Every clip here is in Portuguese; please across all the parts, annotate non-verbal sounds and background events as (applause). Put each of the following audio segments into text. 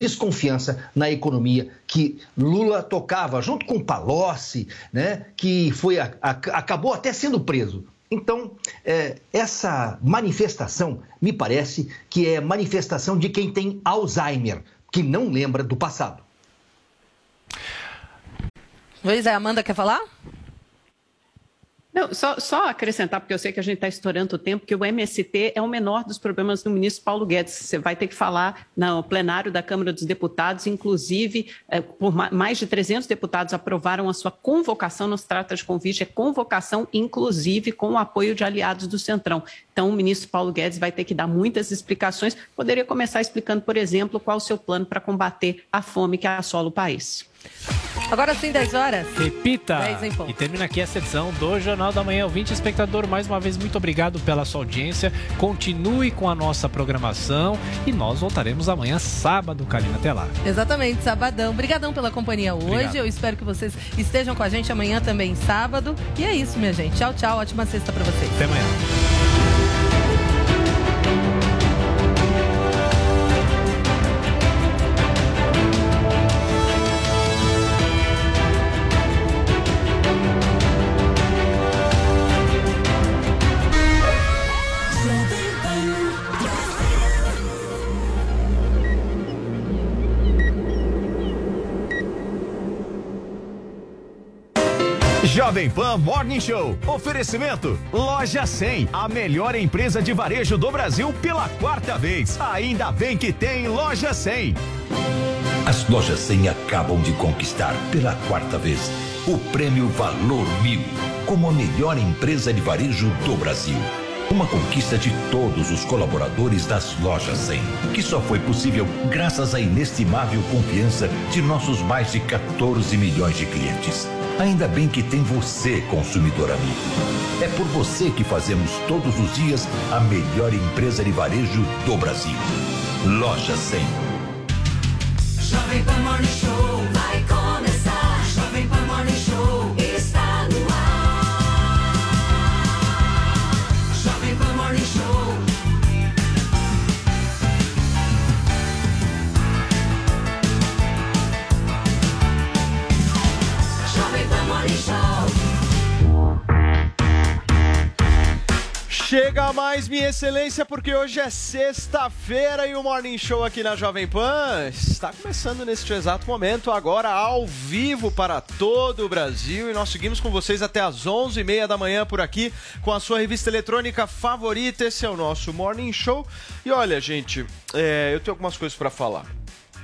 desconfiança na economia que Lula tocava junto com Palocci, né, que foi a, a, acabou até sendo preso. Então, é, essa manifestação me parece que é manifestação de quem tem Alzheimer, que não lembra do passado. Pois é, Amanda quer falar? Não, só, só, acrescentar, porque eu sei que a gente está estourando o tempo, que o MST é o menor dos problemas do ministro Paulo Guedes. Você vai ter que falar no plenário da Câmara dos Deputados, inclusive, é, por mais de 300 deputados aprovaram a sua convocação, não se trata de convite, é convocação, inclusive com o apoio de aliados do Centrão. Então, o ministro Paulo Guedes vai ter que dar muitas explicações. Poderia começar explicando, por exemplo, qual o seu plano para combater a fome que assola o país. Agora sim, 10 horas. Repita. 10 e termina aqui essa edição do Jornal da Manhã. Ouvinte espectador, mais uma vez, muito obrigado pela sua audiência. Continue com a nossa programação e nós voltaremos amanhã, sábado, Kalina. Até lá. Exatamente, sabadão. Obrigadão pela companhia hoje. Obrigado. Eu espero que vocês estejam com a gente amanhã também, sábado. E é isso, minha gente. Tchau, tchau. Ótima sexta para vocês. Até amanhã. Jovem Pan Morning Show. Oferecimento Loja 100, a melhor empresa de varejo do Brasil pela quarta vez. Ainda bem que tem Loja 100. As lojas 100 acabam de conquistar pela quarta vez o prêmio Valor Mil como a melhor empresa de varejo do Brasil. Uma conquista de todos os colaboradores das lojas 100, que só foi possível graças à inestimável confiança de nossos mais de 14 milhões de clientes. Ainda bem que tem você, consumidor amigo. É por você que fazemos todos os dias a melhor empresa de varejo do Brasil. Loja 100. Jovem Pan Morning Show vai começar. Mais, minha excelência, porque hoje é sexta-feira e o Morning Show aqui na Jovem Pan está começando neste exato momento, agora ao vivo para todo o Brasil. E nós seguimos com vocês até às 11h30 da manhã por aqui com a sua revista eletrônica favorita. Esse é o nosso Morning Show. E olha, gente, é, eu tenho algumas coisas para falar.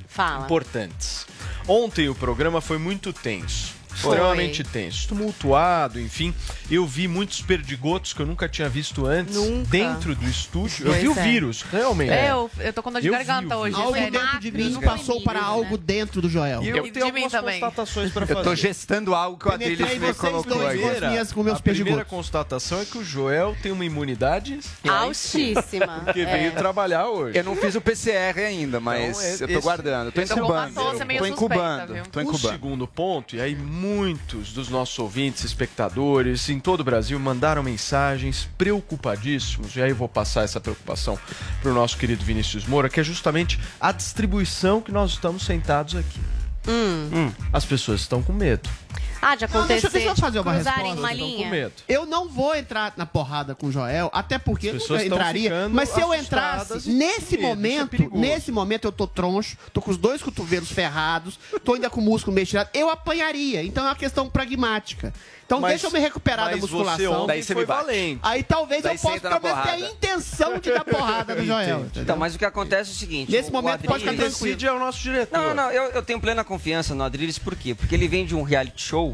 Fala. Importantes. Ontem o programa foi muito tenso extremamente tenso, tumultuado, enfim. Eu vi muitos perdigotos que eu nunca tinha visto antes nunca. dentro do estúdio. Pois eu vi é. o vírus, realmente. É, eu, eu tô com dor de eu garganta hoje. Algo dentro de mim passou para né? algo dentro do Joel. E eu, eu tenho algumas constatações para fazer. Eu tô gestando algo que o Adriles me colocou aí. Com, minhas, com meus a primeira constatação é que o Joel tem uma imunidade (laughs) altíssima. Que é. veio trabalhar hoje. Eu não fiz o PCR ainda, mas então, eu tô guardando. Tô incubando. Tô incubando. Tô incubando. O segundo ponto, e aí muitos dos nossos ouvintes, espectadores em todo o Brasil mandaram mensagens preocupadíssimos, e aí eu vou passar essa preocupação para o nosso querido Vinícius Moura, que é justamente a distribuição que nós estamos sentados aqui. Hum. Hum, as pessoas estão com medo. Ah, de acontecer, não, deixa, deixa eu fazer uma resposta. uma linha. Eu não vou entrar na porrada com o Joel, até porque eu não entraria. Mas se eu entrasse nesse é momento, é nesse momento eu tô troncho, tô com os dois cotovelos ferrados, tô ainda com o músculo meio tirado, eu apanharia. Então é uma questão pragmática. Então mas, deixa eu me recuperar da musculação. Você Daí você me valente. Aí talvez Daí eu possa pelo menos ter a intenção de dar porrada no (laughs) Joel. Então, mas o que acontece é o seguinte. Nesse momento Adriles, pode ficar tranquilo. é o nosso diretor. Não, não, eu, eu tenho plena confiança no Adriles, por quê? Porque ele vem de um reality show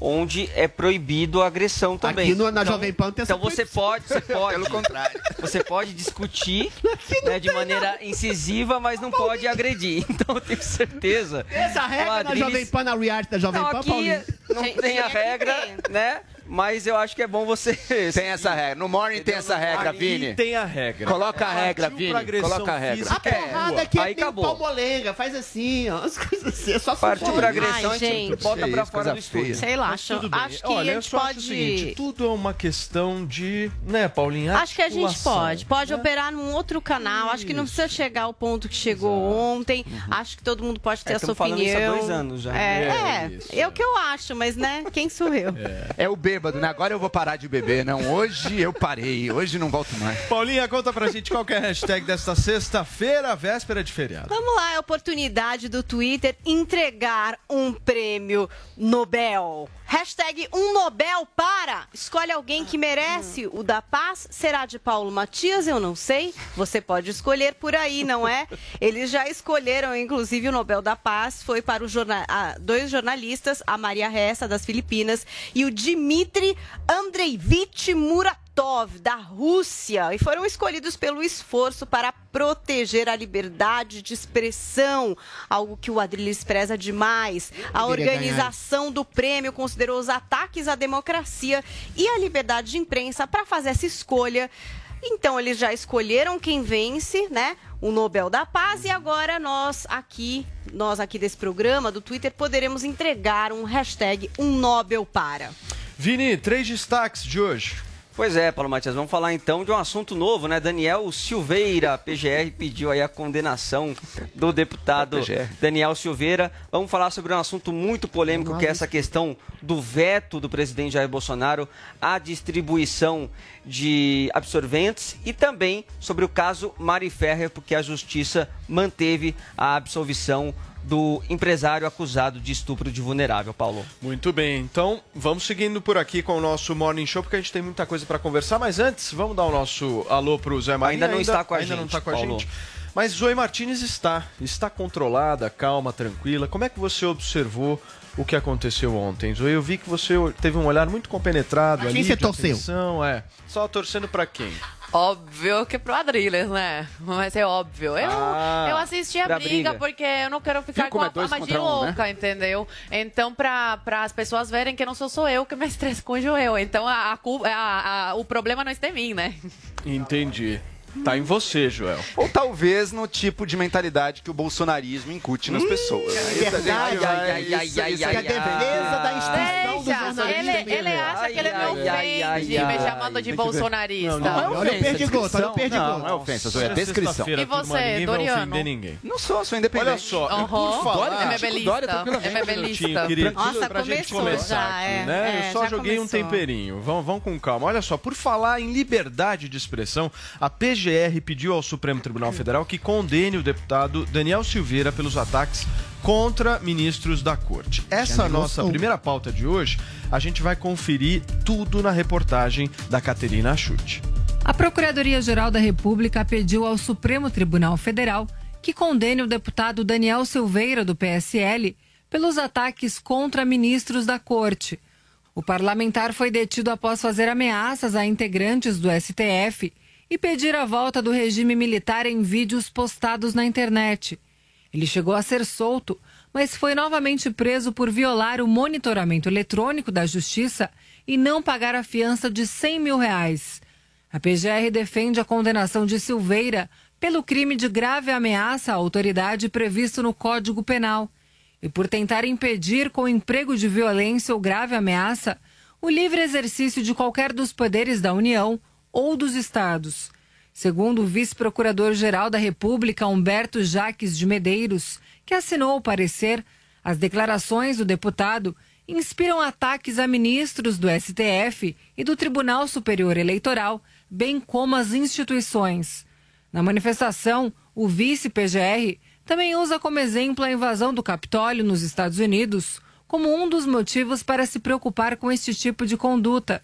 onde é proibido a agressão também. Aqui no, na então, Jovem Pan tem Então você pode, você pode, pelo contrário, você pode discutir (laughs) né, de maneira não. incisiva, mas não pode agredir. (laughs) Então eu tenho certeza. Essa regra na Jovem Pan, na reality da Jovem não, Pan, aqui Paulinho. Não tem a regra, né? Mas eu acho que é bom você. (laughs) Tem essa regra. No morning tem essa regra, Vini. tem a regra. Coloca a regra, Vini. Coloca a regra. A porrada aqui é Aí acabou. palmolenga, faz assim, ó. As coisas assim, é só Partiu pra agressão, Ai, a gente bota pra fora do estúdio. Sei lá, acho, acho que Olha, a gente pode... o seguinte, tudo é uma questão de, né, Paulinha? Acho que a gente pode. Pode né? operar num outro canal. Isso. Acho que não precisa chegar ao ponto que chegou Exato. ontem. Uhum. Acho que todo mundo pode ter é, a sua opinião. Isso há dois anos já. É, é, é, é o que eu acho, mas, né, quem sou eu? É, é o bêbado, né? Agora eu vou parar de beber, não. Hoje eu parei, hoje não volto mais. Paulinha, conta pra gente qual é a hashtag desta sexta-feira, véspera de feriado. Vamos lá, é a oportunidade do Twitter entregar um prêmio Nobel. Hashtag um Nobel para. Escolhe alguém que merece o da paz. Será de Paulo Matias? Eu não sei. Você pode escolher por aí, não é? (laughs) Eles já escolheram, inclusive, o Nobel da Paz. Foi para os jornal... ah, dois jornalistas, a Maria Ressa, das Filipinas, e o Dmitry Andreevich Muratov da Rússia, e foram escolhidos pelo esforço para proteger a liberdade de expressão, algo que o Adriles preza demais. A organização do prêmio considerou os ataques à democracia e à liberdade de imprensa para fazer essa escolha. Então, eles já escolheram quem vence, né? O Nobel da Paz e agora nós aqui, nós aqui desse programa do Twitter poderemos entregar um hashtag um Nobel para. Vini, três destaques de hoje. Pois é, Paulo Matias, vamos falar então de um assunto novo, né? Daniel Silveira, PGR, pediu aí a condenação do deputado Daniel Silveira. Vamos falar sobre um assunto muito polêmico, que é essa questão do veto do presidente Jair Bolsonaro à distribuição de absorventes e também sobre o caso Mari Ferrer, porque a justiça manteve a absolvição do empresário acusado de estupro de vulnerável, Paulo. Muito bem, então vamos seguindo por aqui com o nosso Morning Show, porque a gente tem muita coisa para conversar, mas antes, vamos dar o nosso alô para o Zé Maria. Ainda não ainda, está com a ainda gente, não está com a Paulo. gente. Mas Zoe Martinez está, está controlada, calma, tranquila. Como é que você observou o que aconteceu ontem, Zoe? Eu vi que você teve um olhar muito compenetrado a ali. Quem você torceu? Atenção, é. Só torcendo para quem? Óbvio que pro Adriles, né? Mas é óbvio. Eu, ah, eu assisti a briga, briga, porque eu não quero ficar com a é fama de louca, né? entendeu? Então, para as pessoas verem que não sou só eu que me (laughs) estresso com o Joel. Então, a, a, a, o problema não está em mim, né? Entendi. Tá em você, Joel. Ou talvez no tipo de mentalidade que o bolsonarismo incute nas hum, pessoas. É verdade. Ai, ai, ai, ai, ai, a defesa da instituição do. Ele, ele acha que ele me ofende me chamando de bolsonarista. Não, não, olha o perdigoto, olha o perdigoto. Não, não é ofensa, é descrição. E você, Doriano? ninguém. Não sou, sou independente. Olha só, por falar... É mebelista. É mebelista. Nossa, começou já, é. Eu só joguei um temperinho. Vamos com calma. Olha só, por falar em liberdade de expressão, a PG PGR pediu ao Supremo Tribunal Federal que condene o deputado Daniel Silveira pelos ataques contra ministros da corte. Essa nossa primeira pauta de hoje, a gente vai conferir tudo na reportagem da Caterina Achute. A Procuradoria-Geral da República pediu ao Supremo Tribunal Federal que condene o deputado Daniel Silveira, do PSL, pelos ataques contra ministros da corte. O parlamentar foi detido após fazer ameaças a integrantes do STF e pedir a volta do regime militar em vídeos postados na internet. Ele chegou a ser solto, mas foi novamente preso por violar o monitoramento eletrônico da Justiça e não pagar a fiança de 100 mil reais. A PGR defende a condenação de Silveira pelo crime de grave ameaça à autoridade previsto no Código Penal e por tentar impedir, com emprego de violência ou grave ameaça, o livre exercício de qualquer dos poderes da União ou dos estados. Segundo o vice-procurador-geral da República, Humberto Jaques de Medeiros, que assinou o parecer, as declarações do deputado inspiram ataques a ministros do STF e do Tribunal Superior Eleitoral, bem como as instituições. Na manifestação, o vice-PGR também usa como exemplo a invasão do Capitólio nos Estados Unidos como um dos motivos para se preocupar com este tipo de conduta.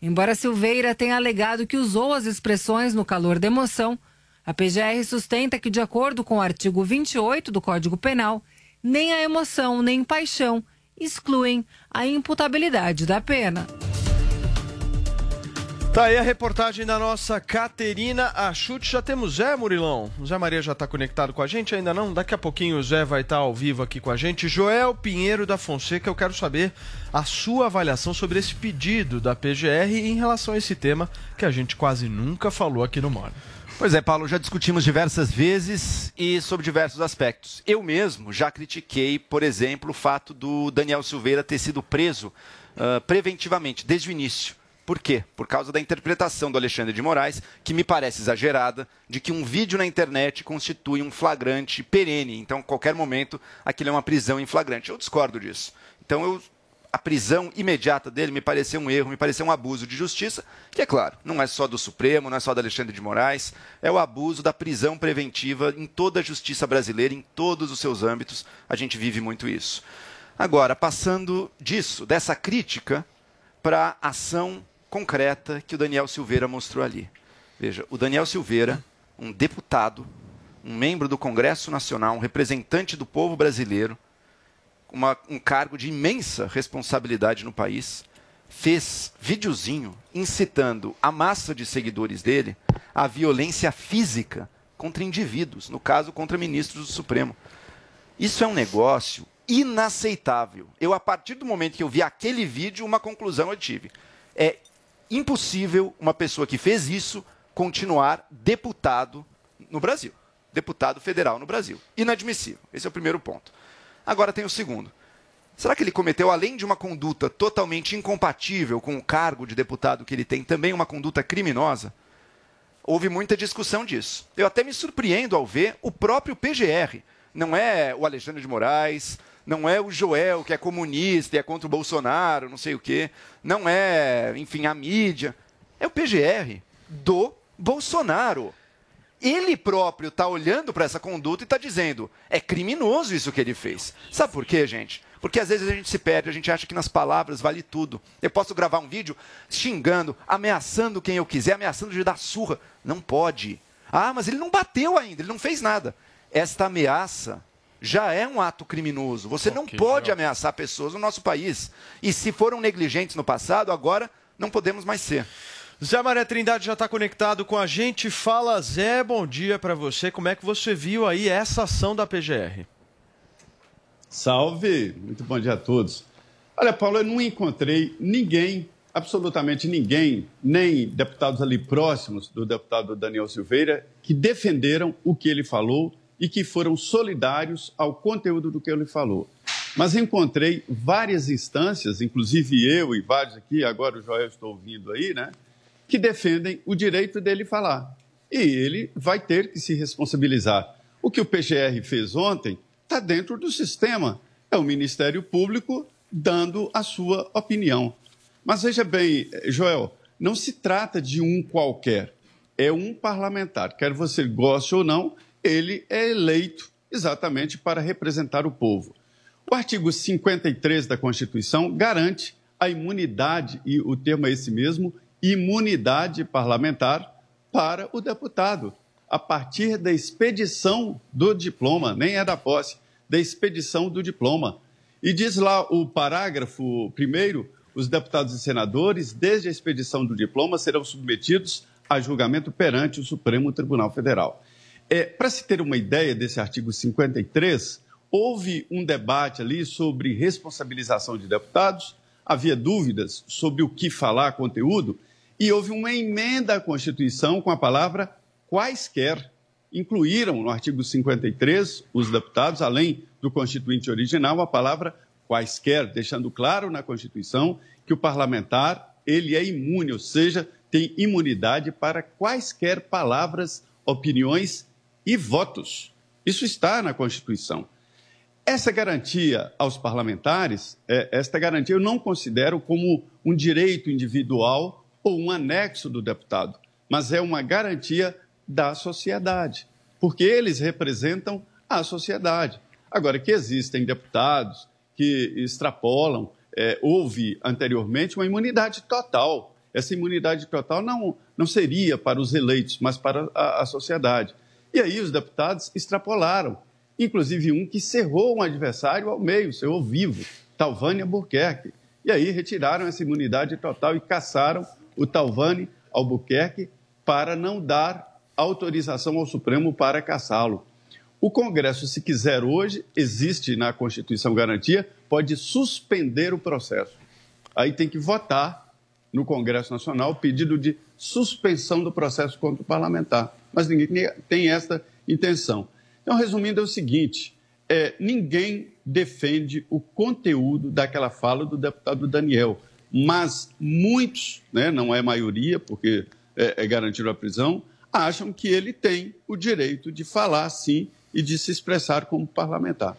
Embora Silveira tenha alegado que usou as expressões no calor da emoção, a PGR sustenta que, de acordo com o artigo 28 do Código Penal, nem a emoção nem paixão excluem a imputabilidade da pena. Tá aí a reportagem da nossa Caterina Achute. Já temos Zé Murilão. O Zé Maria já está conectado com a gente? Ainda não? Daqui a pouquinho o Zé vai estar tá ao vivo aqui com a gente. Joel Pinheiro da Fonseca, eu quero saber a sua avaliação sobre esse pedido da PGR em relação a esse tema que a gente quase nunca falou aqui no Moro. Pois é, Paulo, já discutimos diversas vezes e sobre diversos aspectos. Eu mesmo já critiquei, por exemplo, o fato do Daniel Silveira ter sido preso uh, preventivamente, desde o início. Por quê? Por causa da interpretação do Alexandre de Moraes, que me parece exagerada, de que um vídeo na internet constitui um flagrante perene. Então, a qualquer momento, aquilo é uma prisão em flagrante. Eu discordo disso. Então, eu, a prisão imediata dele me pareceu um erro, me pareceu um abuso de justiça, que é claro, não é só do Supremo, não é só do Alexandre de Moraes, é o abuso da prisão preventiva em toda a justiça brasileira, em todos os seus âmbitos. A gente vive muito isso. Agora, passando disso, dessa crítica, para ação concreta que o Daniel Silveira mostrou ali. Veja, o Daniel Silveira, um deputado, um membro do Congresso Nacional, um representante do povo brasileiro, uma, um cargo de imensa responsabilidade no país, fez videozinho incitando a massa de seguidores dele à violência física contra indivíduos, no caso contra ministros do Supremo. Isso é um negócio inaceitável. Eu, a partir do momento que eu vi aquele vídeo, uma conclusão eu tive. É impossível uma pessoa que fez isso continuar deputado no Brasil. Deputado federal no Brasil. Inadmissível. Esse é o primeiro ponto. Agora tem o segundo. Será que ele cometeu, além de uma conduta totalmente incompatível com o cargo de deputado que ele tem, também uma conduta criminosa? Houve muita discussão disso. Eu até me surpreendo ao ver o próprio PGR. Não é o Alexandre de Moraes, não é o Joel, que é comunista e é contra o Bolsonaro, não sei o quê. Não é, enfim, a mídia. É o PGR do Bolsonaro. Ele próprio está olhando para essa conduta e está dizendo: é criminoso isso que ele fez. Sabe por quê, gente? Porque às vezes a gente se perde, a gente acha que nas palavras vale tudo. Eu posso gravar um vídeo xingando, ameaçando quem eu quiser, ameaçando de dar surra. Não pode. Ah, mas ele não bateu ainda, ele não fez nada. Esta ameaça já é um ato criminoso. Você não pode ameaçar pessoas no nosso país. E se foram negligentes no passado, agora não podemos mais ser. Zé Maria Trindade já está conectado com a gente. Fala, Zé, bom dia para você. Como é que você viu aí essa ação da PGR? Salve, muito bom dia a todos. Olha, Paulo, eu não encontrei ninguém, absolutamente ninguém, nem deputados ali próximos do deputado Daniel Silveira, que defenderam o que ele falou e que foram solidários ao conteúdo do que ele falou. Mas encontrei várias instâncias, inclusive eu e vários aqui, agora o Joel estou ouvindo aí, né, que defendem o direito dele falar. E ele vai ter que se responsabilizar. O que o PGR fez ontem está dentro do sistema. É o Ministério Público dando a sua opinião. Mas veja bem, Joel, não se trata de um qualquer. É um parlamentar. Quer você goste ou não, ele é eleito exatamente para representar o povo. O artigo 53 da Constituição garante a imunidade, e o termo é esse mesmo, imunidade parlamentar para o deputado, a partir da expedição do diploma, nem é da posse, da expedição do diploma. E diz lá o parágrafo primeiro: os deputados e senadores, desde a expedição do diploma, serão submetidos a julgamento perante o Supremo Tribunal Federal. É, Para se ter uma ideia desse artigo 53, houve um debate ali sobre responsabilização de deputados, havia dúvidas sobre o que falar, conteúdo, e houve uma emenda à Constituição com a palavra quaisquer. Incluíram no artigo 53 os deputados, além do constituinte original, a palavra quaisquer, deixando claro na Constituição que o parlamentar ele é imune, ou seja, tem imunidade para quaisquer palavras, opiniões e votos. Isso está na Constituição. Essa garantia aos parlamentares, é, esta garantia eu não considero como um direito individual ou um anexo do deputado, mas é uma garantia da sociedade, porque eles representam a sociedade. Agora, que existem deputados que extrapolam, é, houve anteriormente uma imunidade total. Essa imunidade total não, não seria para os eleitos, mas para a, a sociedade. E aí os deputados extrapolaram, inclusive um que cerrou um adversário ao meio, cerrou vivo. Talvânia Albuquerque. E aí retiraram essa imunidade total e caçaram o Talvani Albuquerque para não dar autorização ao Supremo para caçá-lo. O Congresso, se quiser hoje, existe na Constituição garantia, pode suspender o processo. Aí tem que votar no Congresso Nacional pedido de suspensão do processo contra o parlamentar. Mas ninguém tem essa intenção. Então, resumindo, é o seguinte: é, ninguém defende o conteúdo daquela fala do deputado Daniel, mas muitos, né, não é maioria, porque é, é garantido a prisão, acham que ele tem o direito de falar sim e de se expressar como parlamentar.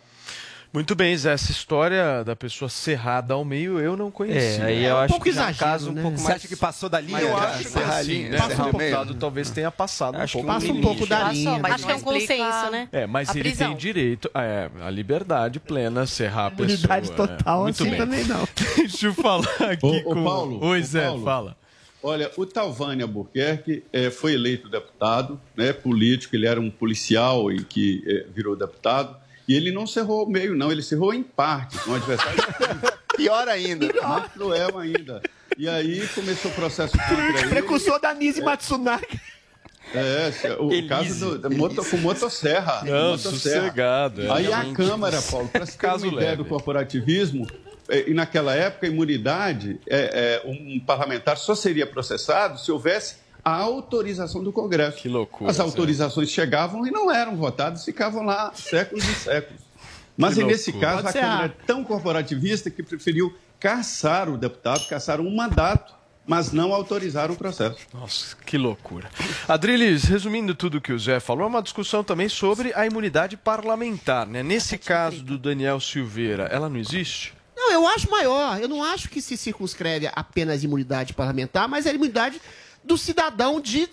Muito bem, Zé. Essa história da pessoa cerrada ao meio eu não conhecia. É, aí eu é um acho que exagero, caso né? um pouco mais. Você acha que passou da linha? eu acho que assim, né? Passa um pouco, talvez tenha passado acho um pouco. Passa um pouco da linha. Mas acho que é um consenso, né? É, mas a ele prisão. tem direito é, a liberdade plena, cerrar a pessoa. Liberdade total, é. assim bem. também não. (laughs) Deixa eu falar aqui ô, com... Ô, Paulo, Oi, Zé, Paulo, fala. Olha, o Talvani Albuquerque é, foi eleito deputado, né, político, ele era um policial e que é, virou deputado. E ele não cerrou o meio, não, ele cerrou em parte, com o adversário. (laughs) Pior ainda. Mais cruel ainda. E aí começou o processo contra ele. Precursor da Nise é. Matsunaga. É, o Elise, caso do, moto, com motosserra. Não, motosserra. sossegado. É. Aí a Câmara, Paulo, para se ter uma ideia do corporativismo, é, e naquela época a imunidade, é, é, um parlamentar só seria processado se houvesse a autorização do Congresso. Que loucura. As autorizações chegavam e não eram votadas, ficavam lá séculos e séculos. Mas que nesse caso, Pode a Câmara é tão corporativista que preferiu caçar o deputado, caçar um mandato, mas não autorizaram o processo. Nossa, que loucura. Adriles, resumindo tudo o que o Zé falou, é uma discussão também sobre a imunidade parlamentar. Né? Nesse caso do Daniel Silveira, ela não existe? Não, eu acho maior. Eu não acho que se circunscreve apenas imunidade parlamentar, mas a imunidade do cidadão de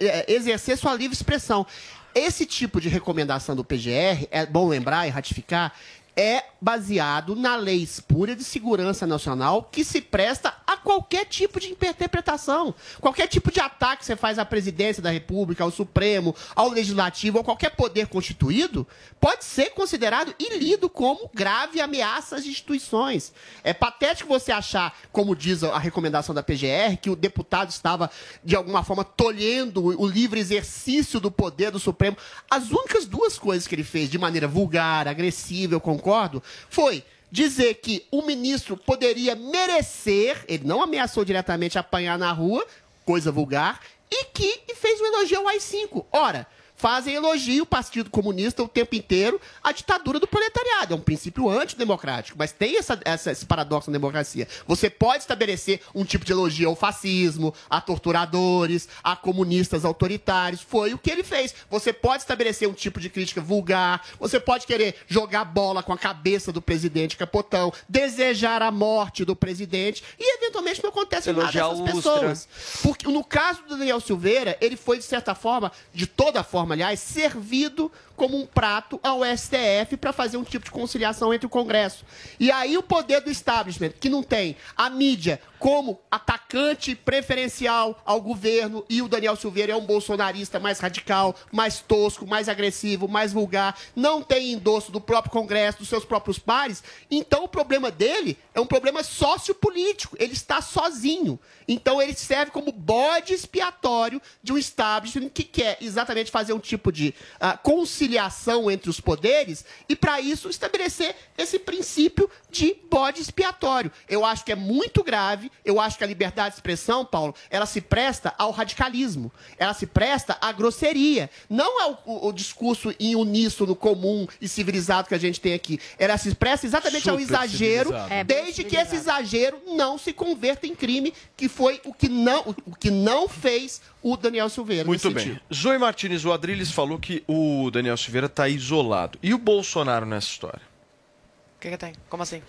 é, exercer sua livre expressão. Esse tipo de recomendação do PGR, é bom lembrar e ratificar, é baseado na lei espúria de segurança nacional que se presta a qualquer tipo de interpretação. Qualquer tipo de ataque que você faz à presidência da República, ao Supremo, ao Legislativo, ou qualquer poder constituído, pode ser considerado e lido como grave ameaça às instituições. É patético você achar, como diz a recomendação da PGR, que o deputado estava, de alguma forma, tolhendo o livre exercício do poder do Supremo. As únicas duas coisas que ele fez de maneira vulgar, agressiva, concordo, concordo, foi dizer que o ministro poderia merecer, ele não ameaçou diretamente apanhar na rua, coisa vulgar, e que e fez um elogio ao AI-5. Ora, fazem elogio o Partido Comunista o tempo inteiro à ditadura do proletariado. É um princípio antidemocrático, mas tem essa, essa, esse paradoxo na democracia. Você pode estabelecer um tipo de elogio ao fascismo, a torturadores, a comunistas autoritários. Foi o que ele fez. Você pode estabelecer um tipo de crítica vulgar, você pode querer jogar bola com a cabeça do presidente Capotão, desejar a morte do presidente, e eventualmente não acontece Elogiar nada dessas pessoas. Porque no caso do Daniel Silveira, ele foi, de certa forma, de toda forma, forma, aliás, servido como um prato ao STF para fazer um tipo de conciliação entre o Congresso. E aí o poder do establishment, que não tem a mídia como atacante preferencial ao governo, e o Daniel Silveira é um bolsonarista mais radical, mais tosco, mais agressivo, mais vulgar, não tem endosso do próprio Congresso, dos seus próprios pares, então o problema dele é um problema sociopolítico. Ele está sozinho. Então ele serve como bode expiatório de um establishment que quer exatamente fazer um tipo de uh, conciliação entre os poderes e, para isso, estabelecer esse princípio de bode expiatório. Eu acho que é muito grave, eu acho que a liberdade de expressão, Paulo, ela se presta ao radicalismo, ela se presta à grosseria, não ao o, o discurso em uníssono comum e civilizado que a gente tem aqui. Ela se presta exatamente Super ao exagero, é, desde que esse exagero não se converta em crime, que foi o que não, o que não fez o Daniel Silveira. Muito bem. Sentido. Zoe Martins, o Adriles falou que o Daniel Silveira está isolado. E o Bolsonaro nessa história? O que, que tem? Como assim?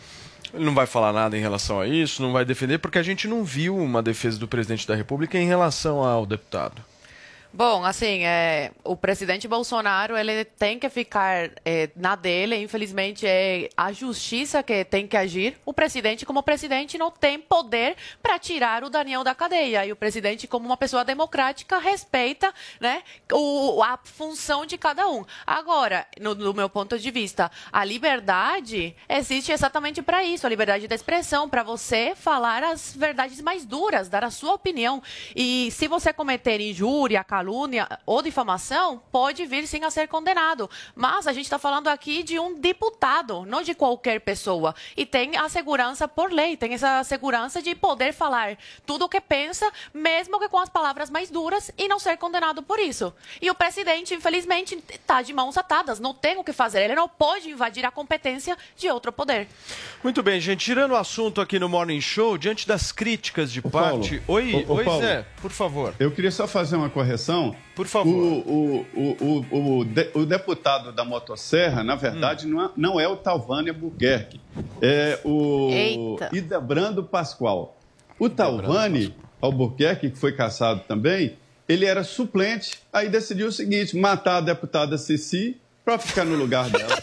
Ele não vai falar nada em relação a isso, não vai defender, porque a gente não viu uma defesa do presidente da República em relação ao deputado. Bom, assim, é, o presidente Bolsonaro ele tem que ficar é, na dele. Infelizmente, é a justiça que tem que agir. O presidente, como presidente, não tem poder para tirar o Daniel da cadeia. E o presidente, como uma pessoa democrática, respeita né, o, a função de cada um. Agora, no, do meu ponto de vista, a liberdade existe exatamente para isso a liberdade da expressão, para você falar as verdades mais duras, dar a sua opinião. E se você cometer injúria, calúnia, calúnia ou difamação, pode vir sim a ser condenado. Mas a gente está falando aqui de um deputado, não de qualquer pessoa. E tem a segurança por lei, tem essa segurança de poder falar tudo o que pensa, mesmo que com as palavras mais duras, e não ser condenado por isso. E o presidente, infelizmente, está de mãos atadas, não tem o que fazer. Ele não pode invadir a competência de outro poder. Muito bem, gente. Tirando o assunto aqui no Morning Show, diante das críticas de parte. Paulo, oi, o, o oi Paulo, Zé, por favor. Eu queria só fazer uma correção por favor. O, o, o, o, de, o deputado da Motosserra, na verdade, hum. não, é, não é o Talvânia Burgerque, é o Eita. Idebrando Pascoal. O Talvani Albuquerque, que foi caçado também, ele era suplente, aí decidiu o seguinte: matar a deputada Ceci para ficar no lugar dela.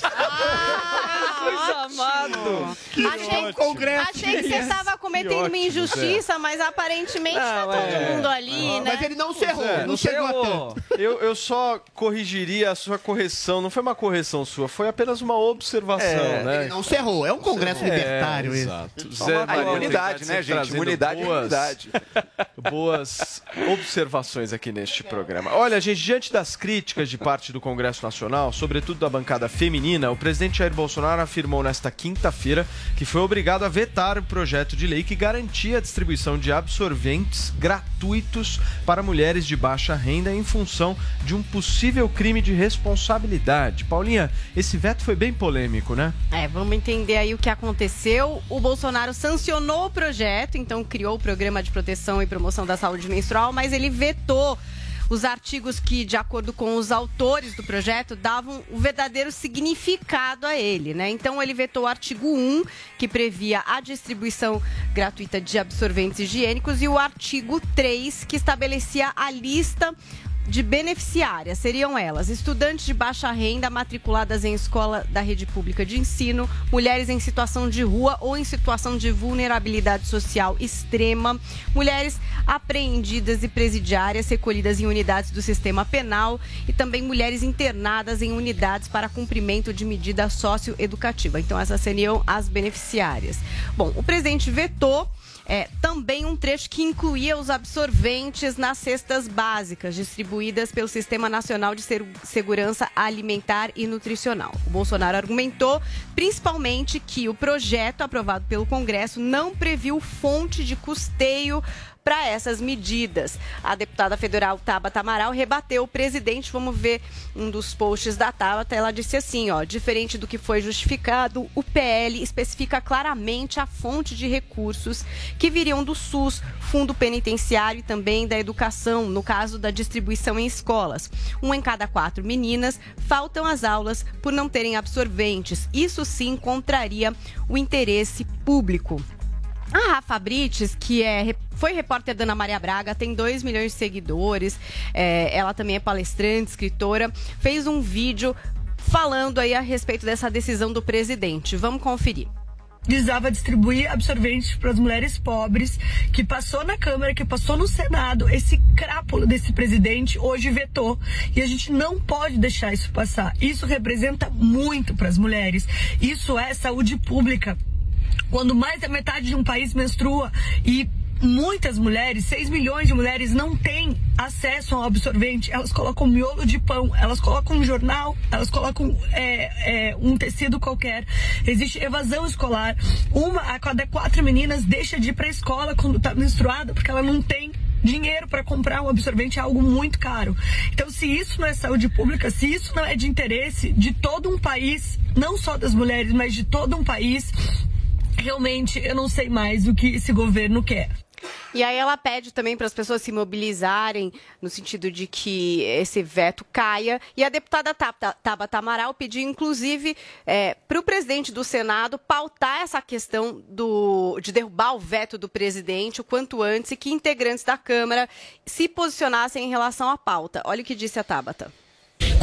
Amado. Que achei, congresso achei que você estava cometendo uma injustiça, mas aparentemente está todo é. mundo ali, né? Mas ele não cerrou, não, não chegou a tanto. Eu, eu só corrigiria a sua correção, não foi uma correção sua, foi apenas uma observação, é, né? Ele não cerrou, é um congresso libertário. É, exato. Zé, a imunidade, né, gente? Imunidade boas, imunidade. Boas observações aqui neste programa. Olha, gente, diante das críticas de parte do Congresso Nacional, sobretudo da bancada feminina, o presidente Jair Bolsonaro afirmou nesta quinta-feira que foi obrigado a vetar o projeto de lei que garantia a distribuição de absorventes gratuitos para mulheres de baixa renda em função de um possível crime de responsabilidade. Paulinha, esse veto foi bem polêmico, né? É, vamos entender aí o que aconteceu. O Bolsonaro sancionou o projeto, então criou o Programa de Proteção e Promoção da Saúde Menstrual, mas ele vetou os artigos que, de acordo com os autores do projeto, davam o verdadeiro significado a ele. Né? Então, ele vetou o artigo 1, que previa a distribuição gratuita de absorventes higiênicos, e o artigo 3, que estabelecia a lista de beneficiárias seriam elas: estudantes de baixa renda matriculadas em escola da rede pública de ensino, mulheres em situação de rua ou em situação de vulnerabilidade social extrema, mulheres apreendidas e presidiárias recolhidas em unidades do sistema penal e também mulheres internadas em unidades para cumprimento de medida socioeducativa. Então, essas seriam as beneficiárias. Bom, o presidente vetou é, também um trecho que incluía os absorventes nas cestas básicas distribuídas pelo Sistema Nacional de Segurança Alimentar e Nutricional. O Bolsonaro argumentou principalmente que o projeto aprovado pelo Congresso não previu fonte de custeio para essas medidas. A deputada federal Tabata Amaral rebateu o presidente. Vamos ver um dos posts da Tabata. Ela disse assim, ó, diferente do que foi justificado, o PL especifica claramente a fonte de recursos que viriam do SUS, Fundo Penitenciário e também da Educação, no caso da distribuição em escolas. Um em cada quatro meninas faltam às aulas por não terem absorventes. Isso sim contraria o interesse público. A Rafa Brites, que é, foi repórter da Ana Maria Braga, tem 2 milhões de seguidores, é, ela também é palestrante, escritora, fez um vídeo falando aí a respeito dessa decisão do presidente. Vamos conferir visava distribuir absorventes para as mulheres pobres, que passou na Câmara, que passou no Senado. Esse crápulo desse presidente hoje vetou. E a gente não pode deixar isso passar. Isso representa muito para as mulheres. Isso é saúde pública quando mais da metade de um país menstrua e muitas mulheres, 6 milhões de mulheres, não têm acesso ao absorvente. Elas colocam miolo de pão, elas colocam um jornal, elas colocam é, é, um tecido qualquer. Existe evasão escolar. Uma a cada quatro meninas deixa de ir para a escola quando está menstruada porque ela não tem dinheiro para comprar um absorvente é algo muito caro. Então, se isso não é saúde pública, se isso não é de interesse de todo um país, não só das mulheres, mas de todo um país, realmente eu não sei mais o que esse governo quer. E aí ela pede também para as pessoas se mobilizarem no sentido de que esse veto caia. E a deputada Tabata Amaral pediu, inclusive, é, para o presidente do Senado pautar essa questão do, de derrubar o veto do presidente o quanto antes e que integrantes da Câmara se posicionassem em relação à pauta. Olha o que disse a Tabata.